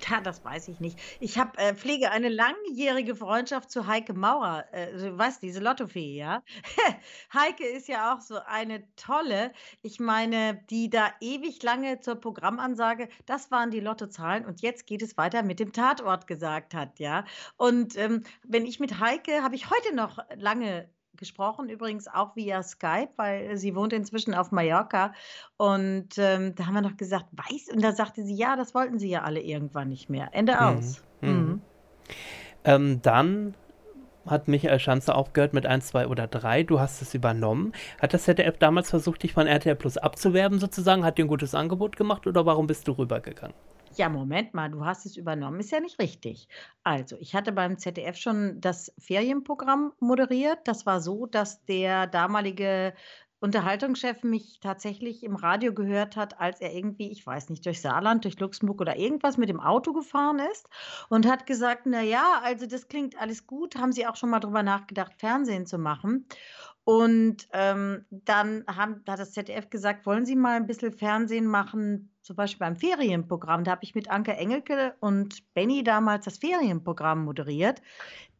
Ja, das weiß ich nicht. Ich habe äh, pflege eine langjährige Freundschaft zu Heike Maurer. Äh, du weißt, diese Lottofee, ja? Heike ist ja auch so eine tolle. Ich meine, die da ewig lange zur Programmansage, das waren die Lottozahlen und jetzt geht es weiter mit dem Tatort gesagt hat, ja? Und ähm, wenn ich mit Heike, habe ich heute noch lange gesprochen, übrigens auch via Skype, weil sie wohnt inzwischen auf Mallorca. Und ähm, da haben wir noch gesagt, weiß, und da sagte sie, ja, das wollten sie ja alle irgendwann nicht mehr. Ende mhm. aus. Mhm. Mhm. Ähm, dann hat Michael Schanze aufgehört mit 1, 2 oder 3. Du hast es übernommen. Hat das ZDF damals versucht, dich von RTL Plus abzuwerben sozusagen? Hat dir ein gutes Angebot gemacht oder warum bist du rübergegangen? Ja, Moment mal, du hast es übernommen, ist ja nicht richtig. Also, ich hatte beim ZDF schon das Ferienprogramm moderiert. Das war so, dass der damalige Unterhaltungschef mich tatsächlich im Radio gehört hat, als er irgendwie, ich weiß nicht, durch Saarland, durch Luxemburg oder irgendwas mit dem Auto gefahren ist und hat gesagt, na ja, also das klingt alles gut, haben Sie auch schon mal drüber nachgedacht, Fernsehen zu machen? Und ähm, dann haben, hat das ZDF gesagt, wollen Sie mal ein bisschen Fernsehen machen, zum Beispiel beim Ferienprogramm. Da habe ich mit Anke Engelke und Benny damals das Ferienprogramm moderiert.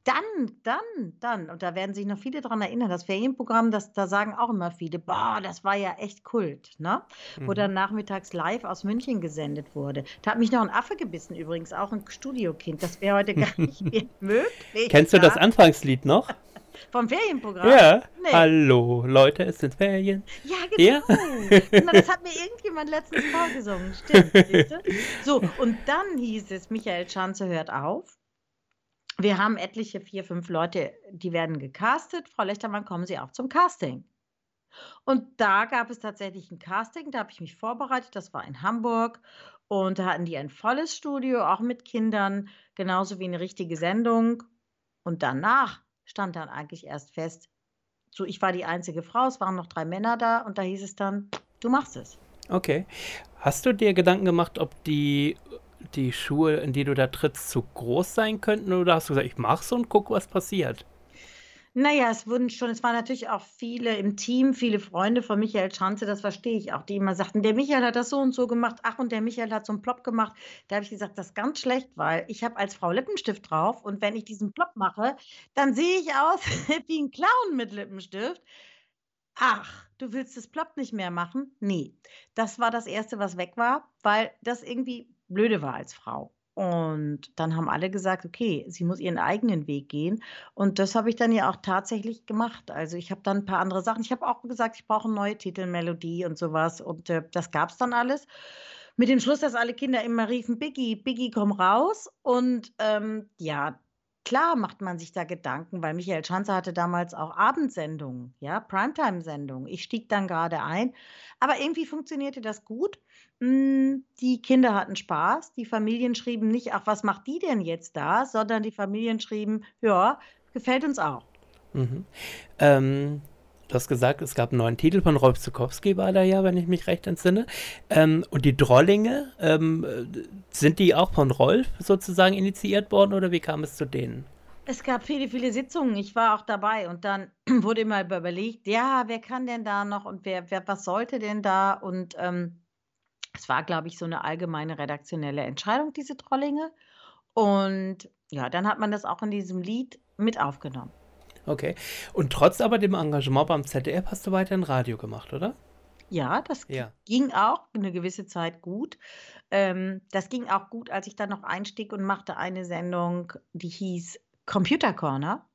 Dann, dann, dann, und da werden sich noch viele daran erinnern, das Ferienprogramm, das, da sagen auch immer viele, boah, das war ja echt Kult, ne? Mhm. Wo dann nachmittags live aus München gesendet wurde. Da hat mich noch ein Affe gebissen, übrigens, auch ein Studiokind. Das wäre heute gar nicht mehr möglich. Kennst du das Anfangslied noch? Vom Ferienprogramm? Ja. Nee. Hallo, Leute, es sind Ferien. Ja, genau. Ja? genau. Das hat mir irgendjemand letztens vorgesungen. Stimmt. so, und dann hieß es, Michael Schanze hört auf. Wir haben etliche, vier, fünf Leute, die werden gecastet. Frau Lechtermann, kommen Sie auch zum Casting. Und da gab es tatsächlich ein Casting, da habe ich mich vorbereitet, das war in Hamburg. Und da hatten die ein volles Studio, auch mit Kindern, genauso wie eine richtige Sendung. Und danach stand dann eigentlich erst fest, so ich war die einzige Frau, es waren noch drei Männer da und da hieß es dann, du machst es. Okay. Hast du dir Gedanken gemacht, ob die, die Schuhe, in die du da trittst, zu groß sein könnten oder hast du gesagt, ich mach's und guck, was passiert? Naja, es wurden schon, es waren natürlich auch viele im Team, viele Freunde von Michael Schanze, das verstehe ich auch, die immer sagten, der Michael hat das so und so gemacht, ach und der Michael hat so einen Plop gemacht. Da habe ich gesagt, das ist ganz schlecht, weil ich habe als Frau Lippenstift drauf und wenn ich diesen Plop mache, dann sehe ich aus wie ein Clown mit Lippenstift. Ach, du willst das Plop nicht mehr machen? Nee, das war das Erste, was weg war, weil das irgendwie blöde war als Frau. Und dann haben alle gesagt, okay, sie muss ihren eigenen Weg gehen. Und das habe ich dann ja auch tatsächlich gemacht. Also ich habe dann ein paar andere Sachen. Ich habe auch gesagt, ich brauche eine neue Titelmelodie und sowas. Und äh, das gab es dann alles. Mit dem Schluss, dass alle Kinder immer riefen, Biggie, Biggie, komm raus. Und ähm, ja, klar macht man sich da Gedanken, weil Michael Schanzer hatte damals auch Abendsendungen, ja, Primetime-Sendungen. Ich stieg dann gerade ein, aber irgendwie funktionierte das gut. Hm, die Kinder hatten Spaß, die Familien schrieben nicht: „Ach, was macht die denn jetzt da?“, sondern die Familien schrieben: „Ja, gefällt uns auch.“ Mhm. Ähm, du hast gesagt, es gab 'n neuen Titel von Rolf Zuckowski war da ja, wenn ich mich recht entsinne. Ähm, und die Drollinge, ähm, äh, sind die auch von Rolf sozusagen initiiert worden oder wie kam es zu denen? Es gab viele, viele Sitzungen. Ich war auch dabei und dann wurde immer überlegt: „Ja, wer kann denn da noch und wer wer was sollte denn da?“ Und, ähm, es war, glaube ich, so eine allgemeine redaktionelle Entscheidung, diese Drollinge. Und ja, dann hat man das auch in diesem Lied mit aufgenommen. Okay. Und trotz aber dem Engagement beim ZDF hast du weiterhin Radio gemacht, oder? Ja, das Ja. ging auch eine gewisse Zeit gut. Ähm, das ging auch gut, als ich dann noch einstieg und machte eine Sendung, die hieß Computer Corner.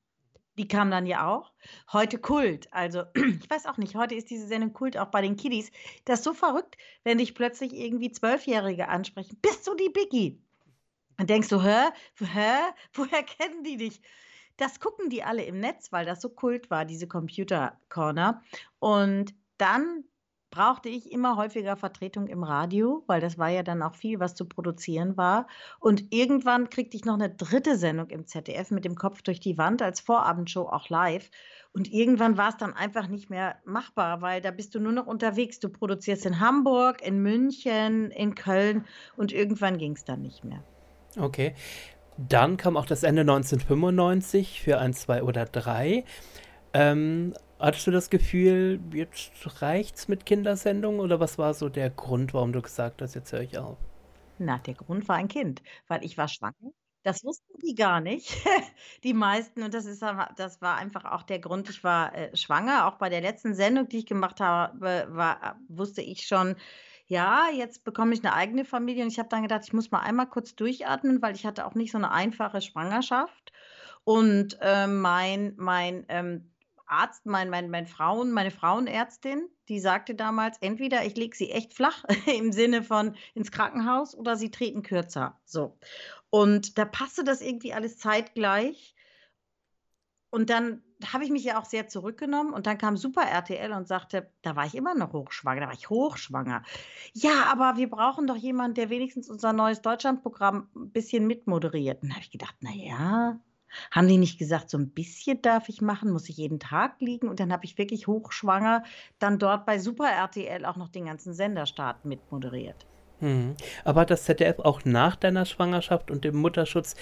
Die kam dann ja auch. Heute Kult. Also, ich weiß auch nicht, heute ist diese Sendung Kult auch bei den Kiddies. Das ist so verrückt, wenn dich plötzlich irgendwie Zwölfjährige ansprechen: „Bist du die Biggie?“ Dann denkst du: „Hä? Hä? Woher kennen die dich?“ Das gucken die alle im Netz, weil das so Kult war, diese Computer Corner. Und dann brauchte ich immer häufiger Vertretung im Radio, weil das war ja dann auch viel, was zu produzieren war. Und irgendwann kriegte ich noch eine dritte Sendung im ZDF mit dem Kopf durch die Wand als Vorabendshow auch live. Und irgendwann war es dann einfach nicht mehr machbar, weil da bist du nur noch unterwegs. Du produzierst in Hamburg, in München, in Köln und irgendwann ging es dann nicht mehr. Okay. Dann kam auch das Ende 1995 für 1, 2 oder 3. Ähm, hattest du das Gefühl, jetzt reicht's mit Kindersendungen oder was war so der Grund, warum du gesagt hast: „Jetzt höre ich auf?“ Na, der Grund war ein Kind, weil ich war schwanger. Das wussten die gar nicht, die meisten. Und das ist aber das war einfach auch der Grund. Ich war, äh, schwanger. Auch bei der letzten Sendung, die ich gemacht habe, war wusste ich schon, ja, jetzt bekomme ich eine eigene Familie. Und ich habe dann gedacht, ich muss mal einmal kurz durchatmen, weil ich hatte auch nicht so eine einfache Schwangerschaft. Und, äh, mein mein, ähm, Arzt, mein mein mein Frauen meine Frauenärztin, die sagte damals: „Entweder ich lege sie echt flach im Sinne von ins Krankenhaus oder sie treten kürzer.“ So. Und da passte das irgendwie alles zeitgleich. Und dann habe ich mich ja auch sehr zurückgenommen und dann kam Super RTL und sagte da war ich immer noch hochschwanger, da war ich hochschwanger. „Ja, aber wir brauchen doch jemanden, der wenigstens unser neues Deutschlandprogramm 'n bisschen mitmoderiert.“ Und da habe ich gedacht: „Na ja, haben die nicht gesagt, so 'n bisschen darf ich machen? Muss ich jeden Tag liegen?“ Und dann habe ich wirklich hochschwanger dann dort bei Super RTL auch noch den ganzen Senderstart mitmoderiert. Mhm. Aber hat das ZDF auch nach deiner Schwangerschaft und dem Mutterschutz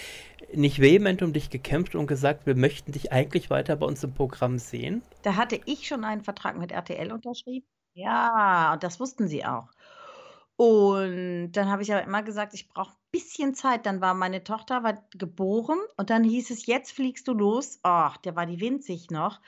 nicht vehement um dich gekämpft und gesagt: „Wir möchten dich eigentlich weiter bei uns im Programm sehen?“ Da hatte ich schon einen Vertrag mit RTL unterschrieben. Ja, und das wussten sie auch. Und dann habe ich aber immer gesagt: „Ich brauche bisschen Zeit.“ Dann war meine Tochter war geboren und dann hieß es: „Jetzt fliegst du los.“ Ach, da war die winzig noch.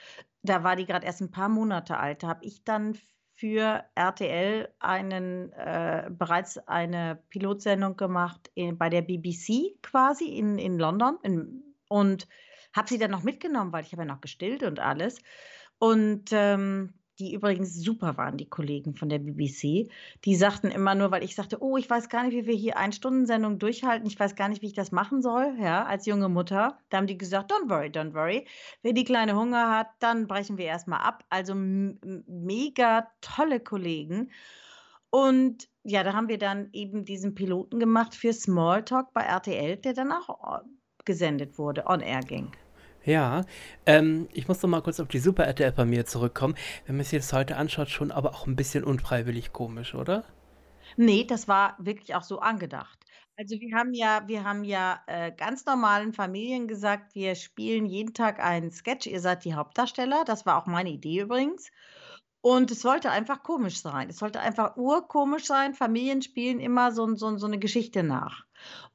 Da war die grad erst 'n paar Monate alt. Da habe ich dann für RTL einen äh, bereits eine Pilotsendung gemacht, äh, bei der BBC quasi in in London in und habe sie dann noch mitgenommen, weil ich habe ja noch gestillt und alles. Und, ähm, die übrigens super waren, die Kollegen von der BBC. Die sagten immer nur weil ich sagte: „Oh, ich weiß gar nicht, wie wir hier Ein-Stunden-Sendungen durchhalten. Ich weiß gar nicht, wie ich das machen soll“, ja, als junge Mutter. Da haben die gesagt: „Don't worry, don't worry. Wenn die Kleine Hunger hat, dann brechen wir erst mal ab.“ Also mega tolle Kollegen. Und ja, da haben wir dann eben diesen Piloten gemacht für Smalltalk bei RTL, der dann auch, äh, gesendet wurde, on air ging. Ja, ähm, ich muss noch mal kurz auf die Super RTL bei mir zurückkommen. Wenn man sich das heute anschaut, schon aber auch 'n bisschen unfreiwillig komisch, oder? Ne, das war wirklich auch so angedacht. Also, wir haben ja wir haben ja, äh, ganz normalen Familien gesagt: „Wir spielen jeden Tag einen Sketch, ihr seid die Hauptdarsteller.“ Das war auch meine Idee übrigens. Und es sollte einfach komisch sein. Es sollte einfach urkomisch sein. Familien spielen immer so so so 'ne Geschichte nach.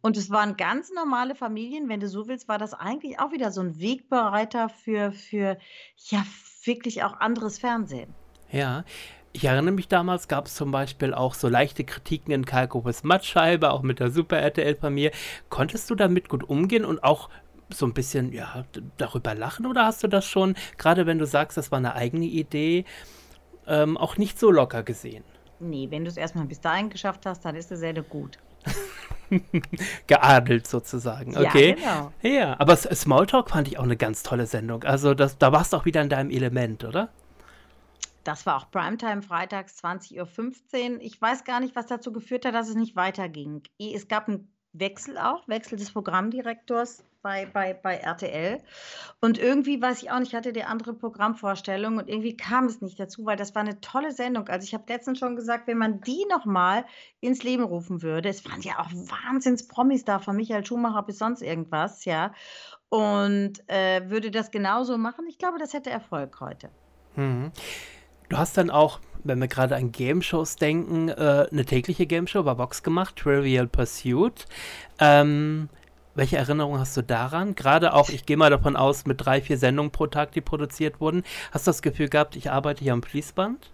Und es waren ganz normale Familien. Wenn du so willst, war das eigentlich auch wieder so 'n Wegbereiter für für, ja, wirklich auch anderes Fernsehen. Ja. Ich erinnere mich, damals gab's zum Beispiel auch so leichte Kritiken in Karl Grubes Mattscheibe, auch mit der Super RTL Familie. Konntest du damit gut umgehen und auch so 'n bisschen, ja, darüber lachen oder hast du das schon, grade wenn du sagst, das war 'ne eigene Idee, ähm, auch nicht so locker gesehen? Ne, wenn du's erst mal bis dahin geschafft hast, dann ist die Sendung gut. Geadelt sozusagen, okay. Ja, genau. Ja, aber Smalltalk fand ich auch eine ganz tolle Sendung. Also das, da warst du auch wieder in deinem Element, oder? Das war auch Primetime freitags 20.15 Uhr. Ich weiß gar nicht, was dazu geführt hat, dass es nicht weiterging. Es gab einen Wechsel auch, Wechsel des Programmdirektors bei, bei, bei RTL. Und irgendwie weiß ich auch nicht, ich hatte die andere Programmvorstellung und irgendwie kam es nicht dazu, weil das war eine tolle Sendung. Also ich habe letztens schon gesagt, wenn man die nochmal ins Leben rufen würde, es waren ja auch Wahnsinns-Promis da, von Michael Schumacher bis sonst irgendwas, ja. Und äh, würde das genauso machen, ich glaube, das hätte Erfolg heute. Mhm. Du hast dann auch, wenn wir gerade an Game-Shows denken, äh, eine tägliche Game-Show bei Vox gemacht, Trivial Pursuit. Ähm, welche Erinnerungen hast du daran? Gerade auch, ich gehe mal davon aus, mit drei, vier Sendungen pro Tag, die produziert wurden. Hast du das Gefühl gehabt, ich arbeite hier am Fließband?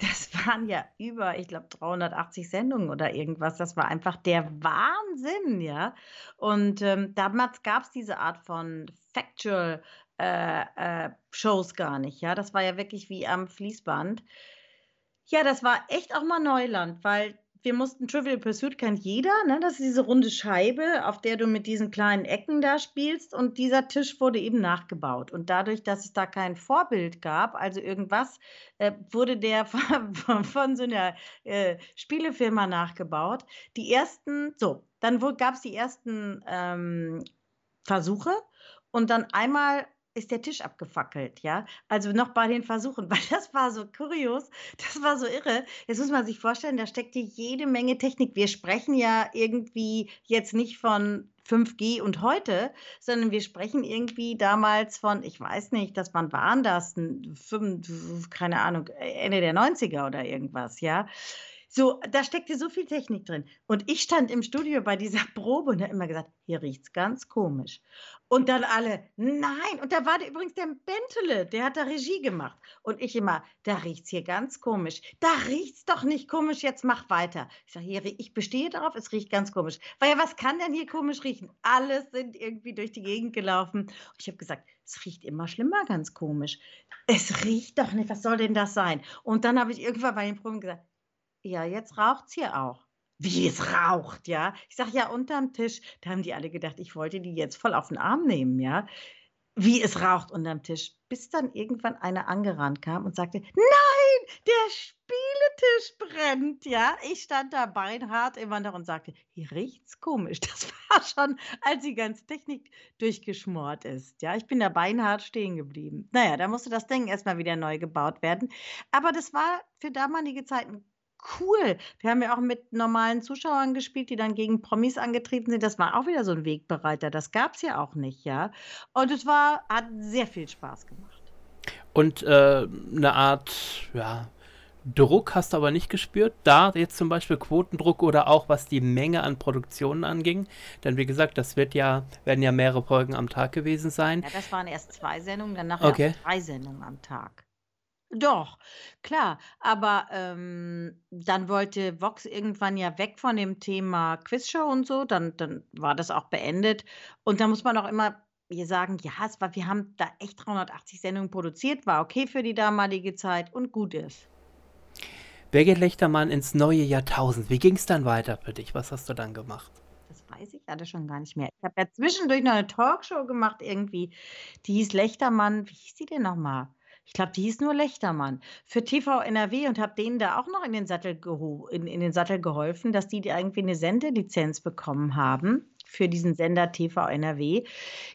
Das waren ja über, ich glaube, 380 Sendungen oder irgendwas. Das war einfach der Wahnsinn, ja. Und ähm, damals gab es diese Art von Factual äh, äh, Shows gar nicht, ja. Das war ja wirklich wie am Fließband. Ja, das war echt auch mal Neuland, weil wir mussten Trivial Pursuit kennt jeder, ne? Das ist diese runde Scheibe, auf der du mit diesen kleinen Ecken da spielst und dieser Tisch wurde eben nachgebaut. Und dadurch, dass es da kein Vorbild gab, also irgendwas, äh, wurde der von, von, so einer äh, Spielefirma nachgebaut. Die ersten, so, dann gab es die ersten ähm, Versuche und dann einmal ist der Tisch abgefackelt, ja. Also noch bei den Versuchen, weil das war so kurios, das war so irre. Jetzt muss man sich vorstellen, da steckte jede Menge Technik. Wir sprechen ja irgendwie jetzt nicht von 5G und heute, sondern wir sprechen irgendwie damals von, ich weiß nicht, das wann waren das, keine Ahnung, Ende der 90er oder irgendwas, ja. So, da steckte so viel Technik drin. Und ich stand im Studio bei dieser Probe und habe immer gesagt, hier riecht es ganz komisch. Und dann alle, nein. Und da war der, übrigens der Bentele, der hat da Regie gemacht. Und ich immer, da riecht es hier ganz komisch. Da riecht es doch nicht komisch, jetzt mach weiter. Ich sage, hier, ich bestehe darauf, es riecht ganz komisch. Weil ja, was kann denn hier komisch riechen? Alles sind irgendwie durch die Gegend gelaufen. Und ich habe gesagt, es riecht immer schlimmer ganz komisch. Es riecht doch nicht, was soll denn das sein? Und dann habe ich irgendwann bei den Proben gesagt, ja, jetzt raucht es hier auch. Wie es raucht, ja. Ich sage ja unterm Tisch. Da haben die alle gedacht, ich wollte die jetzt voll auf den Arm nehmen, ja. Wie es raucht unterm Tisch. Bis dann irgendwann einer angerannt kam und sagte, nein, der Spieletisch brennt, ja. Ich stand da beinhart immer noch und sagte, hier riecht's komisch. Das war schon, als die ganze Technik durchgeschmort ist, ja. Ich bin da beinhart stehen geblieben. Naja, da musste das Ding erstmal wieder neu gebaut werden. Aber das war für damalige Zeiten cool. Wir haben ja auch mit normalen Zuschauern gespielt, die dann gegen Promis angetreten sind. Das war auch wieder so ein Wegbereiter. Das gab es ja auch nicht, ja. Und es war, hat sehr viel Spaß gemacht. Und äh, eine Art, ja, Druck hast du aber nicht gespürt. Da jetzt zum Beispiel Quotendruck oder auch was die Menge an Produktionen anging. Denn wie gesagt, das wird ja, werden ja mehrere Folgen am Tag gewesen sein. Ja, das waren erst zwei Sendungen, dann nachher okay. drei Sendungen am Tag. Doch, klar, aber, ähm, dann wollte Vox irgendwann ja weg von dem Thema Quizshow und so, dann dann war das auch beendet. Und da muss man auch immer hier sagen: „Ja, es war wir haben da echt 380 Sendungen produziert, war okay für die damalige Zeit und gut ist.“ Wer geht Lechtermann ins neue Jahrtausend? Wie ging es dann weiter für dich? Was hast du dann gemacht? Das weiß ich alle schon gar nicht mehr. Ich habe ja zwischendurch noch eine Talkshow gemacht irgendwie, die hieß Lechtermann wie hieß die denn nochmal? Ich glaube, die hieß nur Lechtermann. Für TV NRW und habe denen da auch noch in den Sattel in in den Sattel geholfen, dass die irgendwie eine Sendelizenz bekommen haben für diesen Sender TV NRW.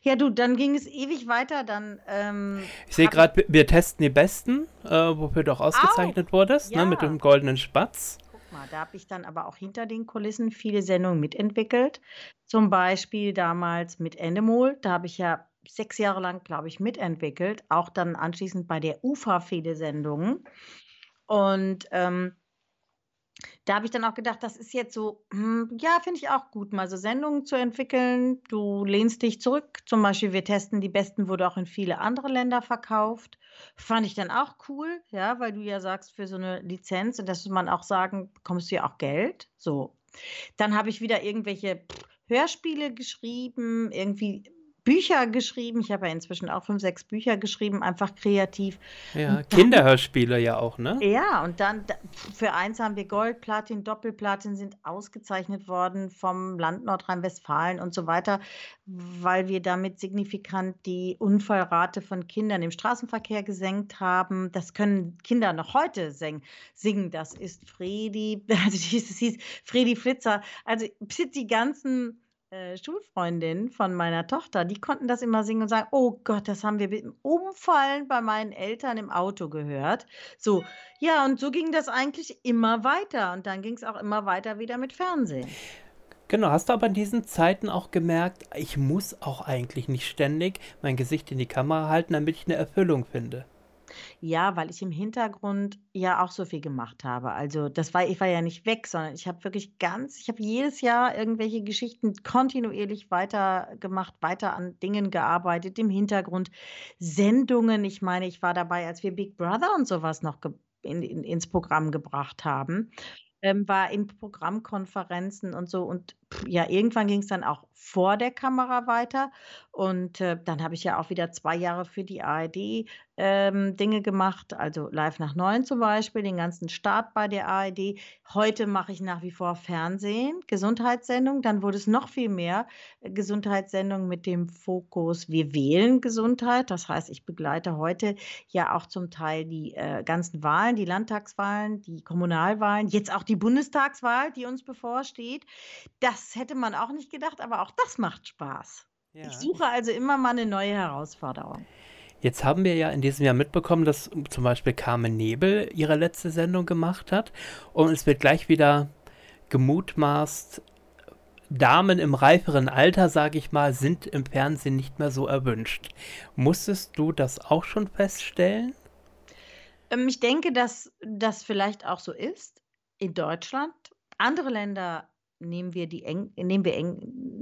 Ja, du, dann ging es ewig weiter, dann, ähm, Ich sehe gerade, wir testen die Besten, äh, wofür du auch ausgezeichnet Au, wurdest, ne, mit dem Goldenen Spatz. Guck mal, da habe ich dann aber auch hinter den Kulissen viele Sendungen mitentwickelt. Zum Beispiel damals mit Endemol, da habe ich ja sechs Jahre lang, glaube ich, mitentwickelt, auch dann anschließend bei der UFA-Fede-Sendung. Und ähm, da habe ich dann auch gedacht, das ist jetzt so, hm, ja, finde ich auch gut, mal so Sendungen zu entwickeln. Du lehnst dich zurück. Zum Beispiel, wir testen die Besten, wurde auch in viele andere Länder verkauft. Fand ich dann auch cool, ja, weil du ja sagst, für so eine Lizenz, und das muss man auch sagen, bekommst du ja auch Geld. So. Dann habe ich wieder irgendwelche Hörspiele geschrieben, irgendwie Bücher geschrieben. Ich habe ja inzwischen auch fünf, sechs Bücher geschrieben, einfach kreativ. Ja, Kinderhörspiele ja auch, ne? Ja, und dann für eins haben wir Gold, Platin, Doppelplatin sind ausgezeichnet worden vom Land Nordrhein-Westfalen und so weiter, weil wir damit signifikant die Unfallrate von Kindern im Straßenverkehr gesenkt haben. Das können Kinder noch heute singen. Das ist Fredi, also dieses hieß Fredi Flitzer. Also die ganzen äh, Schulfreundinnen von meiner Tochter, die konnten das immer singen und sagen, oh Gott, das haben wir im Umfallen bei meinen Eltern im Auto gehört. So, ja, und so ging das eigentlich immer weiter. Und dann ging es auch immer weiter wieder mit Fernsehen. Genau, hast du aber in diesen Zeiten auch gemerkt, ich muss auch eigentlich nicht ständig mein Gesicht in die Kamera halten, damit ich eine Erfüllung finde. Ja, weil ich im Hintergrund ja auch so viel gemacht habe. Also, das war ich war ja nicht weg, sondern ich habe wirklich ganz ich habe jedes Jahr irgendwelche Geschichten kontinuierlich weitergemacht, weiter an Dingen gearbeitet, im Hintergrund, Sendungen. Ich meine, ich war dabei, als wir Big Brother und sowas noch in in ins Programm gebracht haben, ähm, war in Programmkonferenzen und so und ja, irgendwann ging es dann auch vor der Kamera weiter. Und äh, dann habe ich ja auch wieder zwei Jahre für die ARD ähm, Dinge gemacht, also Live nach neun zum Beispiel, den ganzen Start bei der ARD. Heute mache ich nach wie vor Fernsehen, Gesundheitssendung. Dann wurde es noch viel mehr äh, Gesundheitssendung mit dem Fokus, wir wählen Gesundheit. Das heißt, ich begleite heute ja auch zum Teil die äh, ganzen Wahlen, die Landtagswahlen, die Kommunalwahlen, jetzt auch die Bundestagswahl, die uns bevorsteht. Das das hätte man auch nicht gedacht, aber auch das macht Spaß. Ja. Ich suche also immer mal eine neue Herausforderung. Jetzt haben wir ja in diesem Jahr mitbekommen, dass zum Beispiel Carmen Nebel ihre letzte Sendung gemacht hat und es wird gleich wieder gemutmaßt, Damen im reiferen Alter, sage ich mal, sind im Fernsehen nicht mehr so erwünscht. Musstest du das auch schon feststellen? Ähm, ich denke, dass das vielleicht auch so ist in Deutschland. Andere Länder nehmen wir die Eng nehmen wir Eng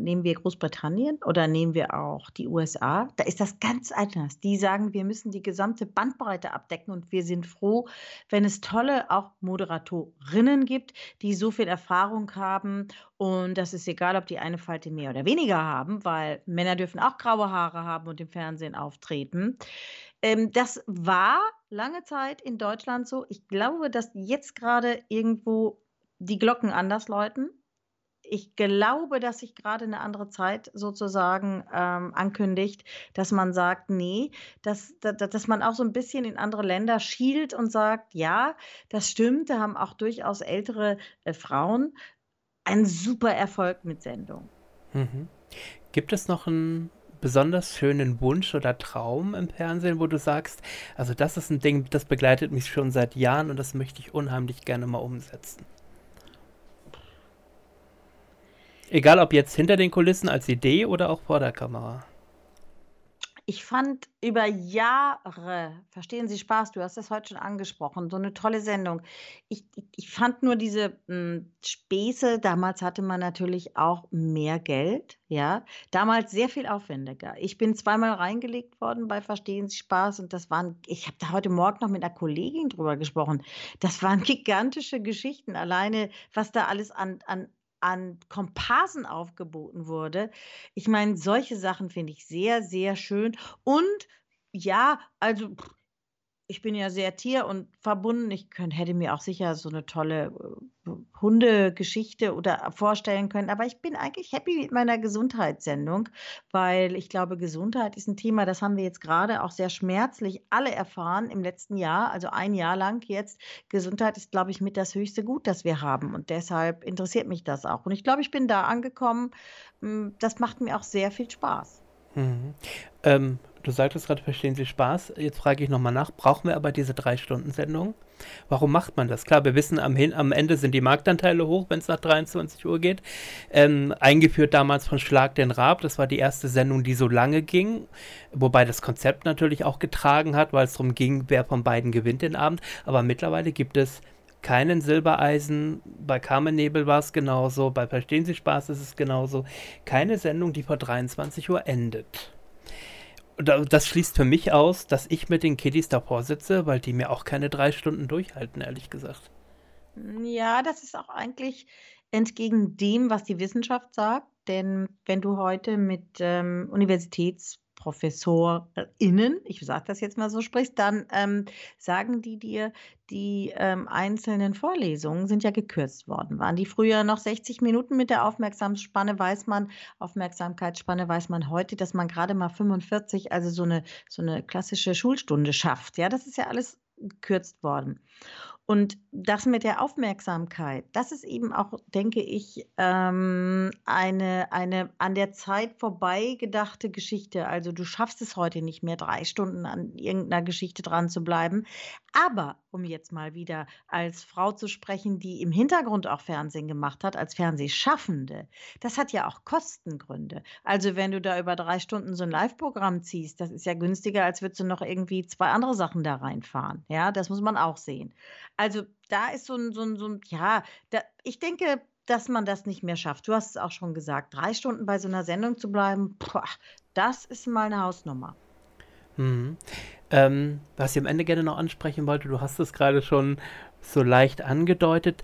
nehmen wir Großbritannien oder nehmen wir auch die USA, da ist das ganz anders. Die sagen, wir müssen die gesamte Bandbreite abdecken und wir sind froh, wenn es tolle auch Moderatorinnen gibt, die so viel Erfahrung haben und das ist egal, ob die eine Falte mehr oder weniger haben, weil Männer dürfen auch graue Haare haben und im Fernsehen auftreten. Ähm, das war lange Zeit in Deutschland so. Ich glaube, dass jetzt gerade irgendwo die Glocken anders läuten ich glaube, dass sich gerade eine andere Zeit sozusagen ähm, ankündigt, dass man sagt, nee, dass, dass, dass man auch so ein bisschen in andere Länder schielt und sagt, ja, das stimmt, da haben auch durchaus ältere äh, Frauen einen super Erfolg mit Sendung. Mhm. Gibt es noch einen besonders schönen Wunsch oder Traum im Fernsehen, wo du sagst, also das ist ein Ding, das begleitet mich schon seit Jahren und das möchte ich unheimlich gerne mal umsetzen? Egal ob jetzt hinter den Kulissen als Idee oder auch vor der Kamera. Ich fand über Jahre, verstehen Sie Spaß, du hast das heute schon angesprochen, so eine tolle Sendung. Ich, ich, fand nur diese mh, hm, Späße, damals hatte man natürlich auch mehr Geld, ja, damals sehr viel aufwendiger. Ich bin zweimal reingelegt worden bei Verstehen Sie Spaß und das waren, ich habe da heute Morgen noch mit einer Kollegin drüber gesprochen, das waren gigantische Geschichten, alleine was da alles an, an an Komparsen aufgeboten wurde. Ich meine, solche Sachen finde ich sehr, sehr schön. Und ja, also ich bin ja sehr tier- und verbunden. Ich könnt, hätte mir auch sicher so eine tolle äh, Hundegeschichte oder vorstellen können. Aber ich bin eigentlich happy mit meiner Gesundheitssendung, weil ich glaube, Gesundheit ist ein Thema, das haben wir jetzt gerade auch sehr schmerzlich alle erfahren im letzten Jahr, also ein Jahr lang jetzt. Gesundheit ist, glaube ich, mit das höchste Gut, das wir haben. Und deshalb interessiert mich das auch. Und ich glaube, ich bin da angekommen. Hm, das macht mir auch sehr viel Spaß. Mhm. Ähm, du sagtest gerade, verstehen Sie Spaß. Jetzt frage ich nochmal nach, brauchen wir aber diese Drei-Stunden-Sendung? Warum macht man das? Klar, wir wissen, am, am Ende sind die Marktanteile hoch, wenn es nach 23 Uhr geht. Ähm, eingeführt damals von Schlag den Raab, das war die erste Sendung, die so lange ging, wobei das Konzept natürlich auch getragen hat, weil es darum ging, wer von beiden gewinnt den Abend. Aber mittlerweile gibt es keinen Silbereisen. Bei Carmen Nebel war es genauso. Bei Verstehen Sie Spaß ist es genauso. Keine Sendung, die vor 23 Uhr endet. Das schließt für mich aus, dass ich mit den Kiddies davor sitze, weil die mir auch keine drei Stunden durchhalten, ehrlich gesagt. Ja, das ist auch eigentlich entgegen dem, was die Wissenschaft sagt. denn wenn du heute mit ähm, UniversitätsprofessorInnen, ich sage das jetzt mal so, sprichst, dann ähm, sagen die dir, die ähm, einzelnen Vorlesungen sind ja gekürzt worden. Waren die früher noch 60 Minuten mit der Aufmerksamkeitsspanne, weiß man, Aufmerksamkeitsspanne weiß man heute, dass man gerade mal 45, also so eine, so eine klassische Schulstunde schafft. Ja, das ist ja alles gekürzt worden. Und das mit der Aufmerksamkeit, das ist eben auch, denke ich, ähm, eine, eine an der Zeit vorbei gedachte Geschichte. Also du schaffst es heute nicht mehr, drei Stunden an irgendeiner Geschichte dran zu bleiben. Aber um jetzt mal wieder als Frau zu sprechen, die im Hintergrund auch Fernsehen gemacht hat, als Fernsehschaffende, das hat ja auch Kostengründe. Also wenn du da über drei Stunden so ein Live-Programm ziehst, das ist ja günstiger, als würdest du noch irgendwie zwei andere Sachen da reinfahren. Ja, das muss man auch sehen. Also da ist so ein, so ein, so ein ja, da, ich denke, dass man das nicht mehr schafft. Du hast es auch schon gesagt, drei Stunden bei so einer Sendung zu bleiben, boah, das ist mal eine Hausnummer. Mhm. Ähm, was ich am Ende gerne noch ansprechen wollte, du hast es gerade schon so leicht angedeutet.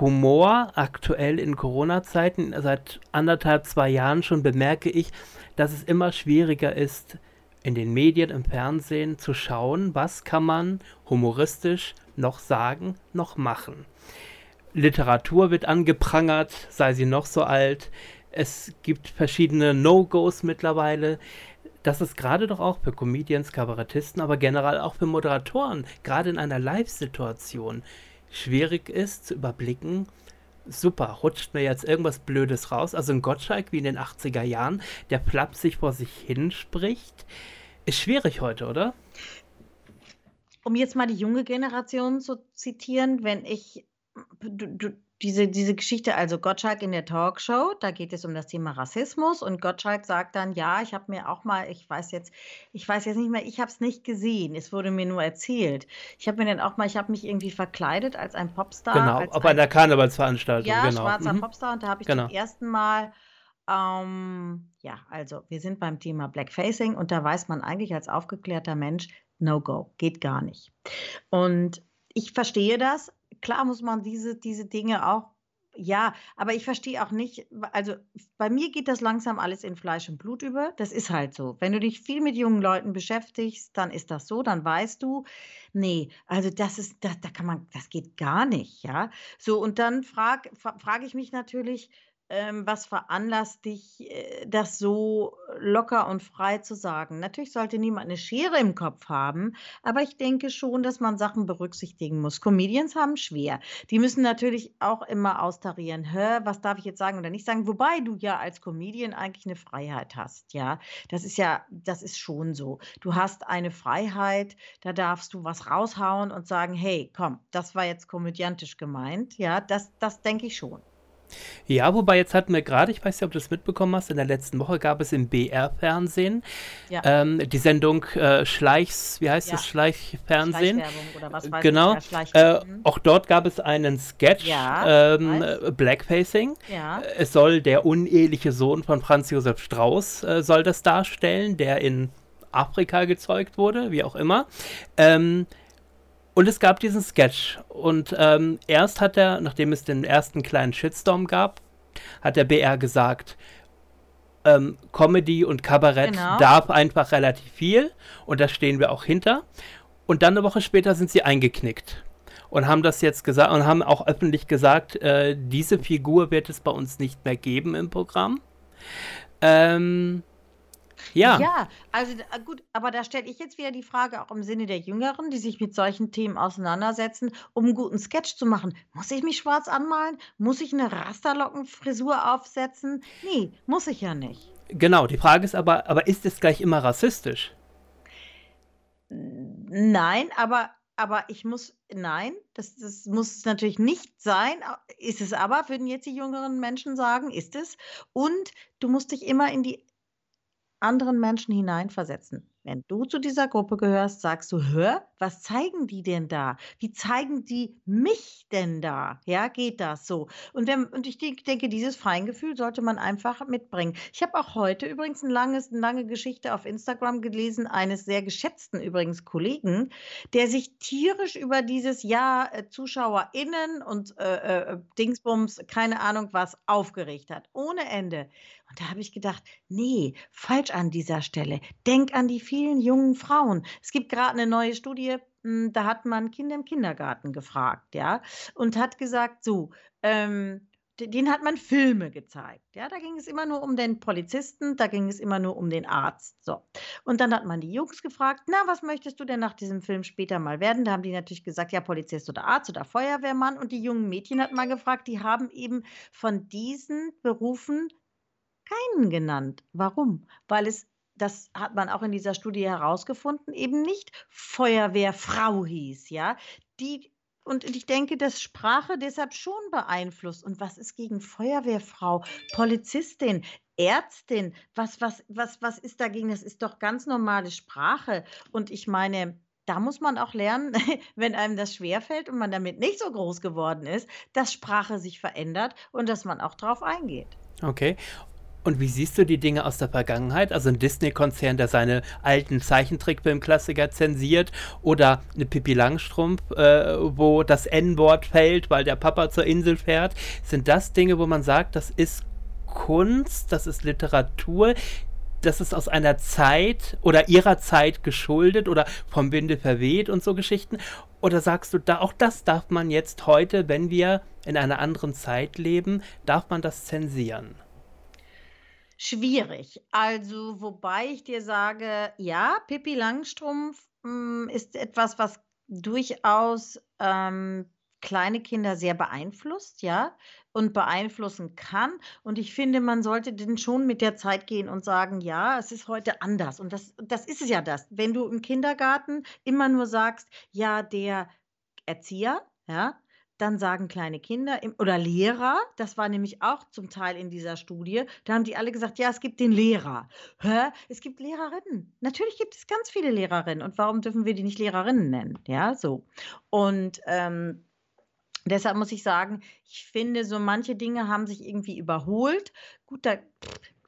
Humor aktuell in Corona-Zeiten, seit anderthalb, zwei Jahren schon bemerke ich, dass es immer schwieriger ist, in den Medien, im Fernsehen zu schauen, was kann man humoristisch noch sagen, noch machen. Literatur wird angeprangert, sei sie noch so alt. Es gibt verschiedene No-Gos mittlerweile. Das ist gerade doch auch für Comedians, Kabarettisten, aber generell auch für Moderatoren, gerade in einer Live-Situation, schwierig ist zu überblicken, super, rutscht mir jetzt irgendwas Blödes raus. Also ein Gottschalk wie in den 80er Jahren, der flapsig vor sich hin spricht, ist schwierig heute, oder? um jetzt mal die junge Generation zu zitieren, wenn ich du, du, diese, diese Geschichte, also Gottschalk in der Talkshow, da geht es um das Thema Rassismus und Gottschalk sagt dann, ja, ich habe mir auch mal, ich weiß jetzt, ich weiß jetzt nicht mehr, ich habe es nicht gesehen, es wurde mir nur erzählt. Ich habe mir dann auch mal, ich habe mich irgendwie verkleidet als ein Popstar. Genau, bei einer Karnevalsveranstaltung. Ja, genau. schwarzer mhm. Popstar und da habe ich genau. zum ersten Mal ähm, ja, also wir sind beim Thema Blackfacing und da weiß man eigentlich als aufgeklärter Mensch, No-Go, geht gar nicht. Und ich verstehe das. Klar muss man diese, diese Dinge auch, ja, aber ich verstehe auch nicht, also bei mir geht das langsam alles in Fleisch und Blut über. Das ist halt so. Wenn du dich viel mit jungen Leuten beschäftigst, dann ist das so, dann weißt du, nee, also das ist, da, da kann man, das geht gar nicht, ja. So, und dann frage frag ich mich natürlich, ähm, was veranlasst dich, äh, das so locker und frei zu sagen? Natürlich sollte niemand eine Schere im Kopf haben, aber ich denke schon, dass man Sachen berücksichtigen muss. Comedians haben schwer. Die müssen natürlich auch immer austarieren, hä, was darf ich jetzt sagen oder nicht sagen, wobei du ja als Comedian eigentlich eine Freiheit hast, ja. Das ist ja, das ist schon so. Du hast eine Freiheit, da darfst du was raushauen und sagen, hey, komm, das war jetzt komödiantisch gemeint, ja, das, das denke ich schon. Ja, wobei jetzt hatten wir gerade, ich weiß nicht, ob du das mitbekommen hast, in der letzten Woche gab es im BR-Fernsehen ja. ähm, die Sendung äh, Schleichs, wie heißt ja. das, Schleichfernsehen? oder was weiß genau. Ich, äh, auch dort gab es einen Sketch, ja, ähm, Blackfacing. Ja. Es soll der uneheliche Sohn von Franz Josef Strauß äh, soll das darstellen, der in Afrika gezeugt wurde, wie auch immer. Ähm, und es gab diesen Sketch. Und ähm, erst hat er, nachdem es den ersten kleinen Shitstorm gab, hat der BR gesagt, ähm, Comedy und Kabarett genau. darf einfach relativ viel. Und da stehen wir auch hinter. Und dann eine Woche später sind sie eingeknickt und haben das jetzt gesagt und haben auch öffentlich gesagt, äh, diese Figur wird es bei uns nicht mehr geben im Programm. Ähm, ja. Ja, also äh, gut, aber da stelle ich jetzt wieder die Frage auch im Sinne der Jüngeren, die sich mit solchen Themen auseinandersetzen, um einen guten Sketch zu machen. Muss ich mich schwarz anmalen? Muss ich eine Rasterlockenfrisur aufsetzen? Nee, muss ich ja nicht. Genau, die Frage ist aber, aber ist es gleich immer rassistisch? Nein, aber aber ich muss, nein, das, das muss natürlich nicht sein. Ist es aber, würden jetzt die jüngeren Menschen sagen, ist es. Und du musst dich immer in die anderen Menschen hineinversetzen. Wenn du zu dieser Gruppe gehörst, sagst du, hör, was zeigen die denn da? Wie zeigen die mich denn da? Ja, geht das so? Und, wenn, und ich denke, dieses Feingefühl sollte man einfach mitbringen. Ich habe auch heute übrigens ein langes, eine lange Geschichte auf Instagram gelesen, eines sehr geschätzten übrigens Kollegen, der sich tierisch über dieses Jahr äh, ZuschauerInnen und äh, äh, Dingsbums, keine Ahnung was, aufgeregt hat. Ohne Ende. Und da habe ich gedacht, nee, falsch an dieser Stelle. Denk an die vielen jungen Frauen. Es gibt gerade eine neue Studie, hm, da hat man Kinder im Kindergarten gefragt, ja, und hat gesagt, so, ähm, den hat man Filme gezeigt. Ja, da ging es immer nur um den Polizisten, da ging es immer nur um den Arzt. So. Und dann hat man die Jungs gefragt, na, was möchtest du denn nach diesem Film später mal werden? Da haben die natürlich gesagt, ja, Polizist oder Arzt oder Feuerwehrmann. Und die jungen Mädchen hat man gefragt, die haben eben von diesen Berufen keinen genannt. Warum? Weil es, das hat man auch in dieser Studie herausgefunden, eben nicht Feuerwehrfrau hieß, ja. Die, und ich denke, dass Sprache deshalb schon beeinflusst. Und was ist gegen Feuerwehrfrau, Polizistin, Ärztin? Was, was, was, was ist dagegen? Das ist doch ganz normale Sprache. Und ich meine, da muss man auch lernen, wenn einem das schwerfällt und man damit nicht so groß geworden ist, dass Sprache sich verändert und dass man auch drauf eingeht. Okay. Und wie siehst du die Dinge aus der Vergangenheit? Also ein Disney-Konzern, der seine alten Zeichentrickfilmklassiker zensiert oder eine Pippi Langstrumpf, äh, wo das N-Wort fällt, weil der Papa zur Insel fährt. Sind das Dinge, wo man sagt, das ist Kunst, das ist Literatur, das ist aus einer Zeit oder ihrer Zeit geschuldet oder vom Winde verweht und so Geschichten? Oder sagst du, da auch das darf man jetzt heute, wenn wir in einer anderen Zeit leben, darf man das zensieren? Schwierig. Also, wobei ich dir sage, ja, Pippi Langstrumpf hm, ist etwas, was durchaus ähm, kleine Kinder sehr beeinflusst, ja, und beeinflussen kann. Und ich finde, man sollte denn schon mit der Zeit gehen und sagen, ja, es ist heute anders. Und das, das ist es ja das. Wenn du im Kindergarten immer nur sagst, ja, der Erzieher, ja, dann sagen kleine Kinder oder Lehrer, das war nämlich auch zum Teil in dieser Studie, da haben die alle gesagt, ja, es gibt den Lehrer. Hä? Es gibt Lehrerinnen. Natürlich gibt es ganz viele Lehrerinnen. Und warum dürfen wir die nicht Lehrerinnen nennen? Ja, so. Und ähm, deshalb muss ich sagen, ich finde, so manche Dinge haben sich irgendwie überholt. Gut, da,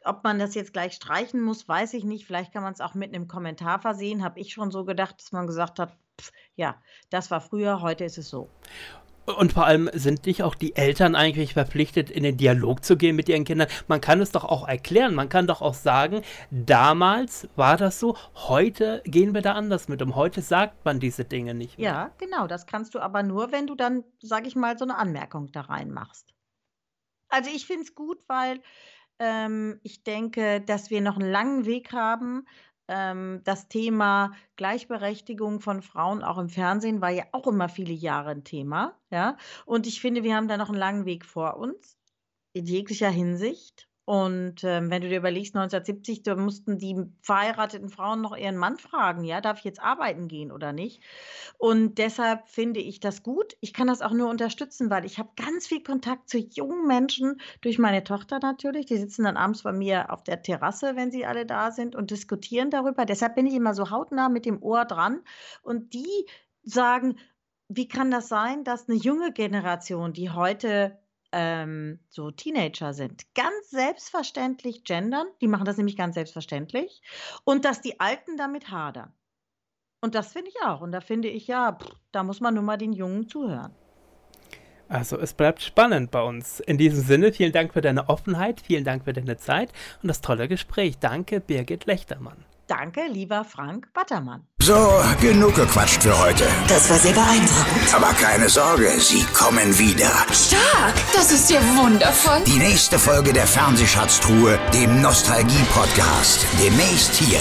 ob man das jetzt gleich streichen muss, weiß ich nicht. Vielleicht kann man es auch mit einem Kommentar versehen. Habe ich schon so gedacht, dass man gesagt hat, pff, ja, das war früher, heute ist es so. Und vor allem sind nicht auch die Eltern eigentlich verpflichtet, in den Dialog zu gehen mit ihren Kindern. Man kann es doch auch erklären. Man kann doch auch sagen, damals war das so, heute gehen wir da anders mit um. Heute sagt man diese Dinge nicht mehr. Ja, genau. Das kannst du aber nur, wenn du dann, sag ich mal, so eine Anmerkung da reinmachst. Also ich finde es gut, weil ähm, ich denke, dass wir noch einen langen Weg haben, ähm, das Thema Gleichberechtigung von Frauen auch im Fernsehen war ja auch immer viele Jahre ein Thema, ja. Und ich finde, wir haben da noch einen langen Weg vor uns in jeglicher Hinsicht. Und ähm, wenn du dir überlegst, 1970, da mussten die verheirateten Frauen noch ihren Mann fragen, ja, darf ich jetzt arbeiten gehen oder nicht? Und deshalb finde ich das gut. Ich kann das auch nur unterstützen, weil ich habe ganz viel Kontakt zu jungen Menschen durch meine Tochter natürlich. Die sitzen dann abends bei mir auf der Terrasse, wenn sie alle da sind und diskutieren darüber. Deshalb bin ich immer so hautnah mit dem Ohr dran. Und die sagen, wie kann das sein, dass eine junge Generation, die heute ähm, so Teenager sind, ganz selbstverständlich gendern. Die machen das nämlich ganz selbstverständlich. Und dass die Alten damit hadern. Und das finde ich auch. Und da finde ich ja, pff, da muss man nur mal den Jungen zuhören. Also es bleibt spannend bei uns. In diesem Sinne, vielen Dank für deine Offenheit, vielen Dank für deine Zeit und das tolle Gespräch. Danke, Birgit Lechtermann. Danke, lieber Frank Battermann. So, genug gequatscht für heute. Das war sehr beeindruckend. Aber keine Sorge, sie kommen wieder. Stark! Das ist ja wundervoll. Die nächste Folge der Fernsehschatztruhe, dem Nostalgie-Podcast. Demnächst hier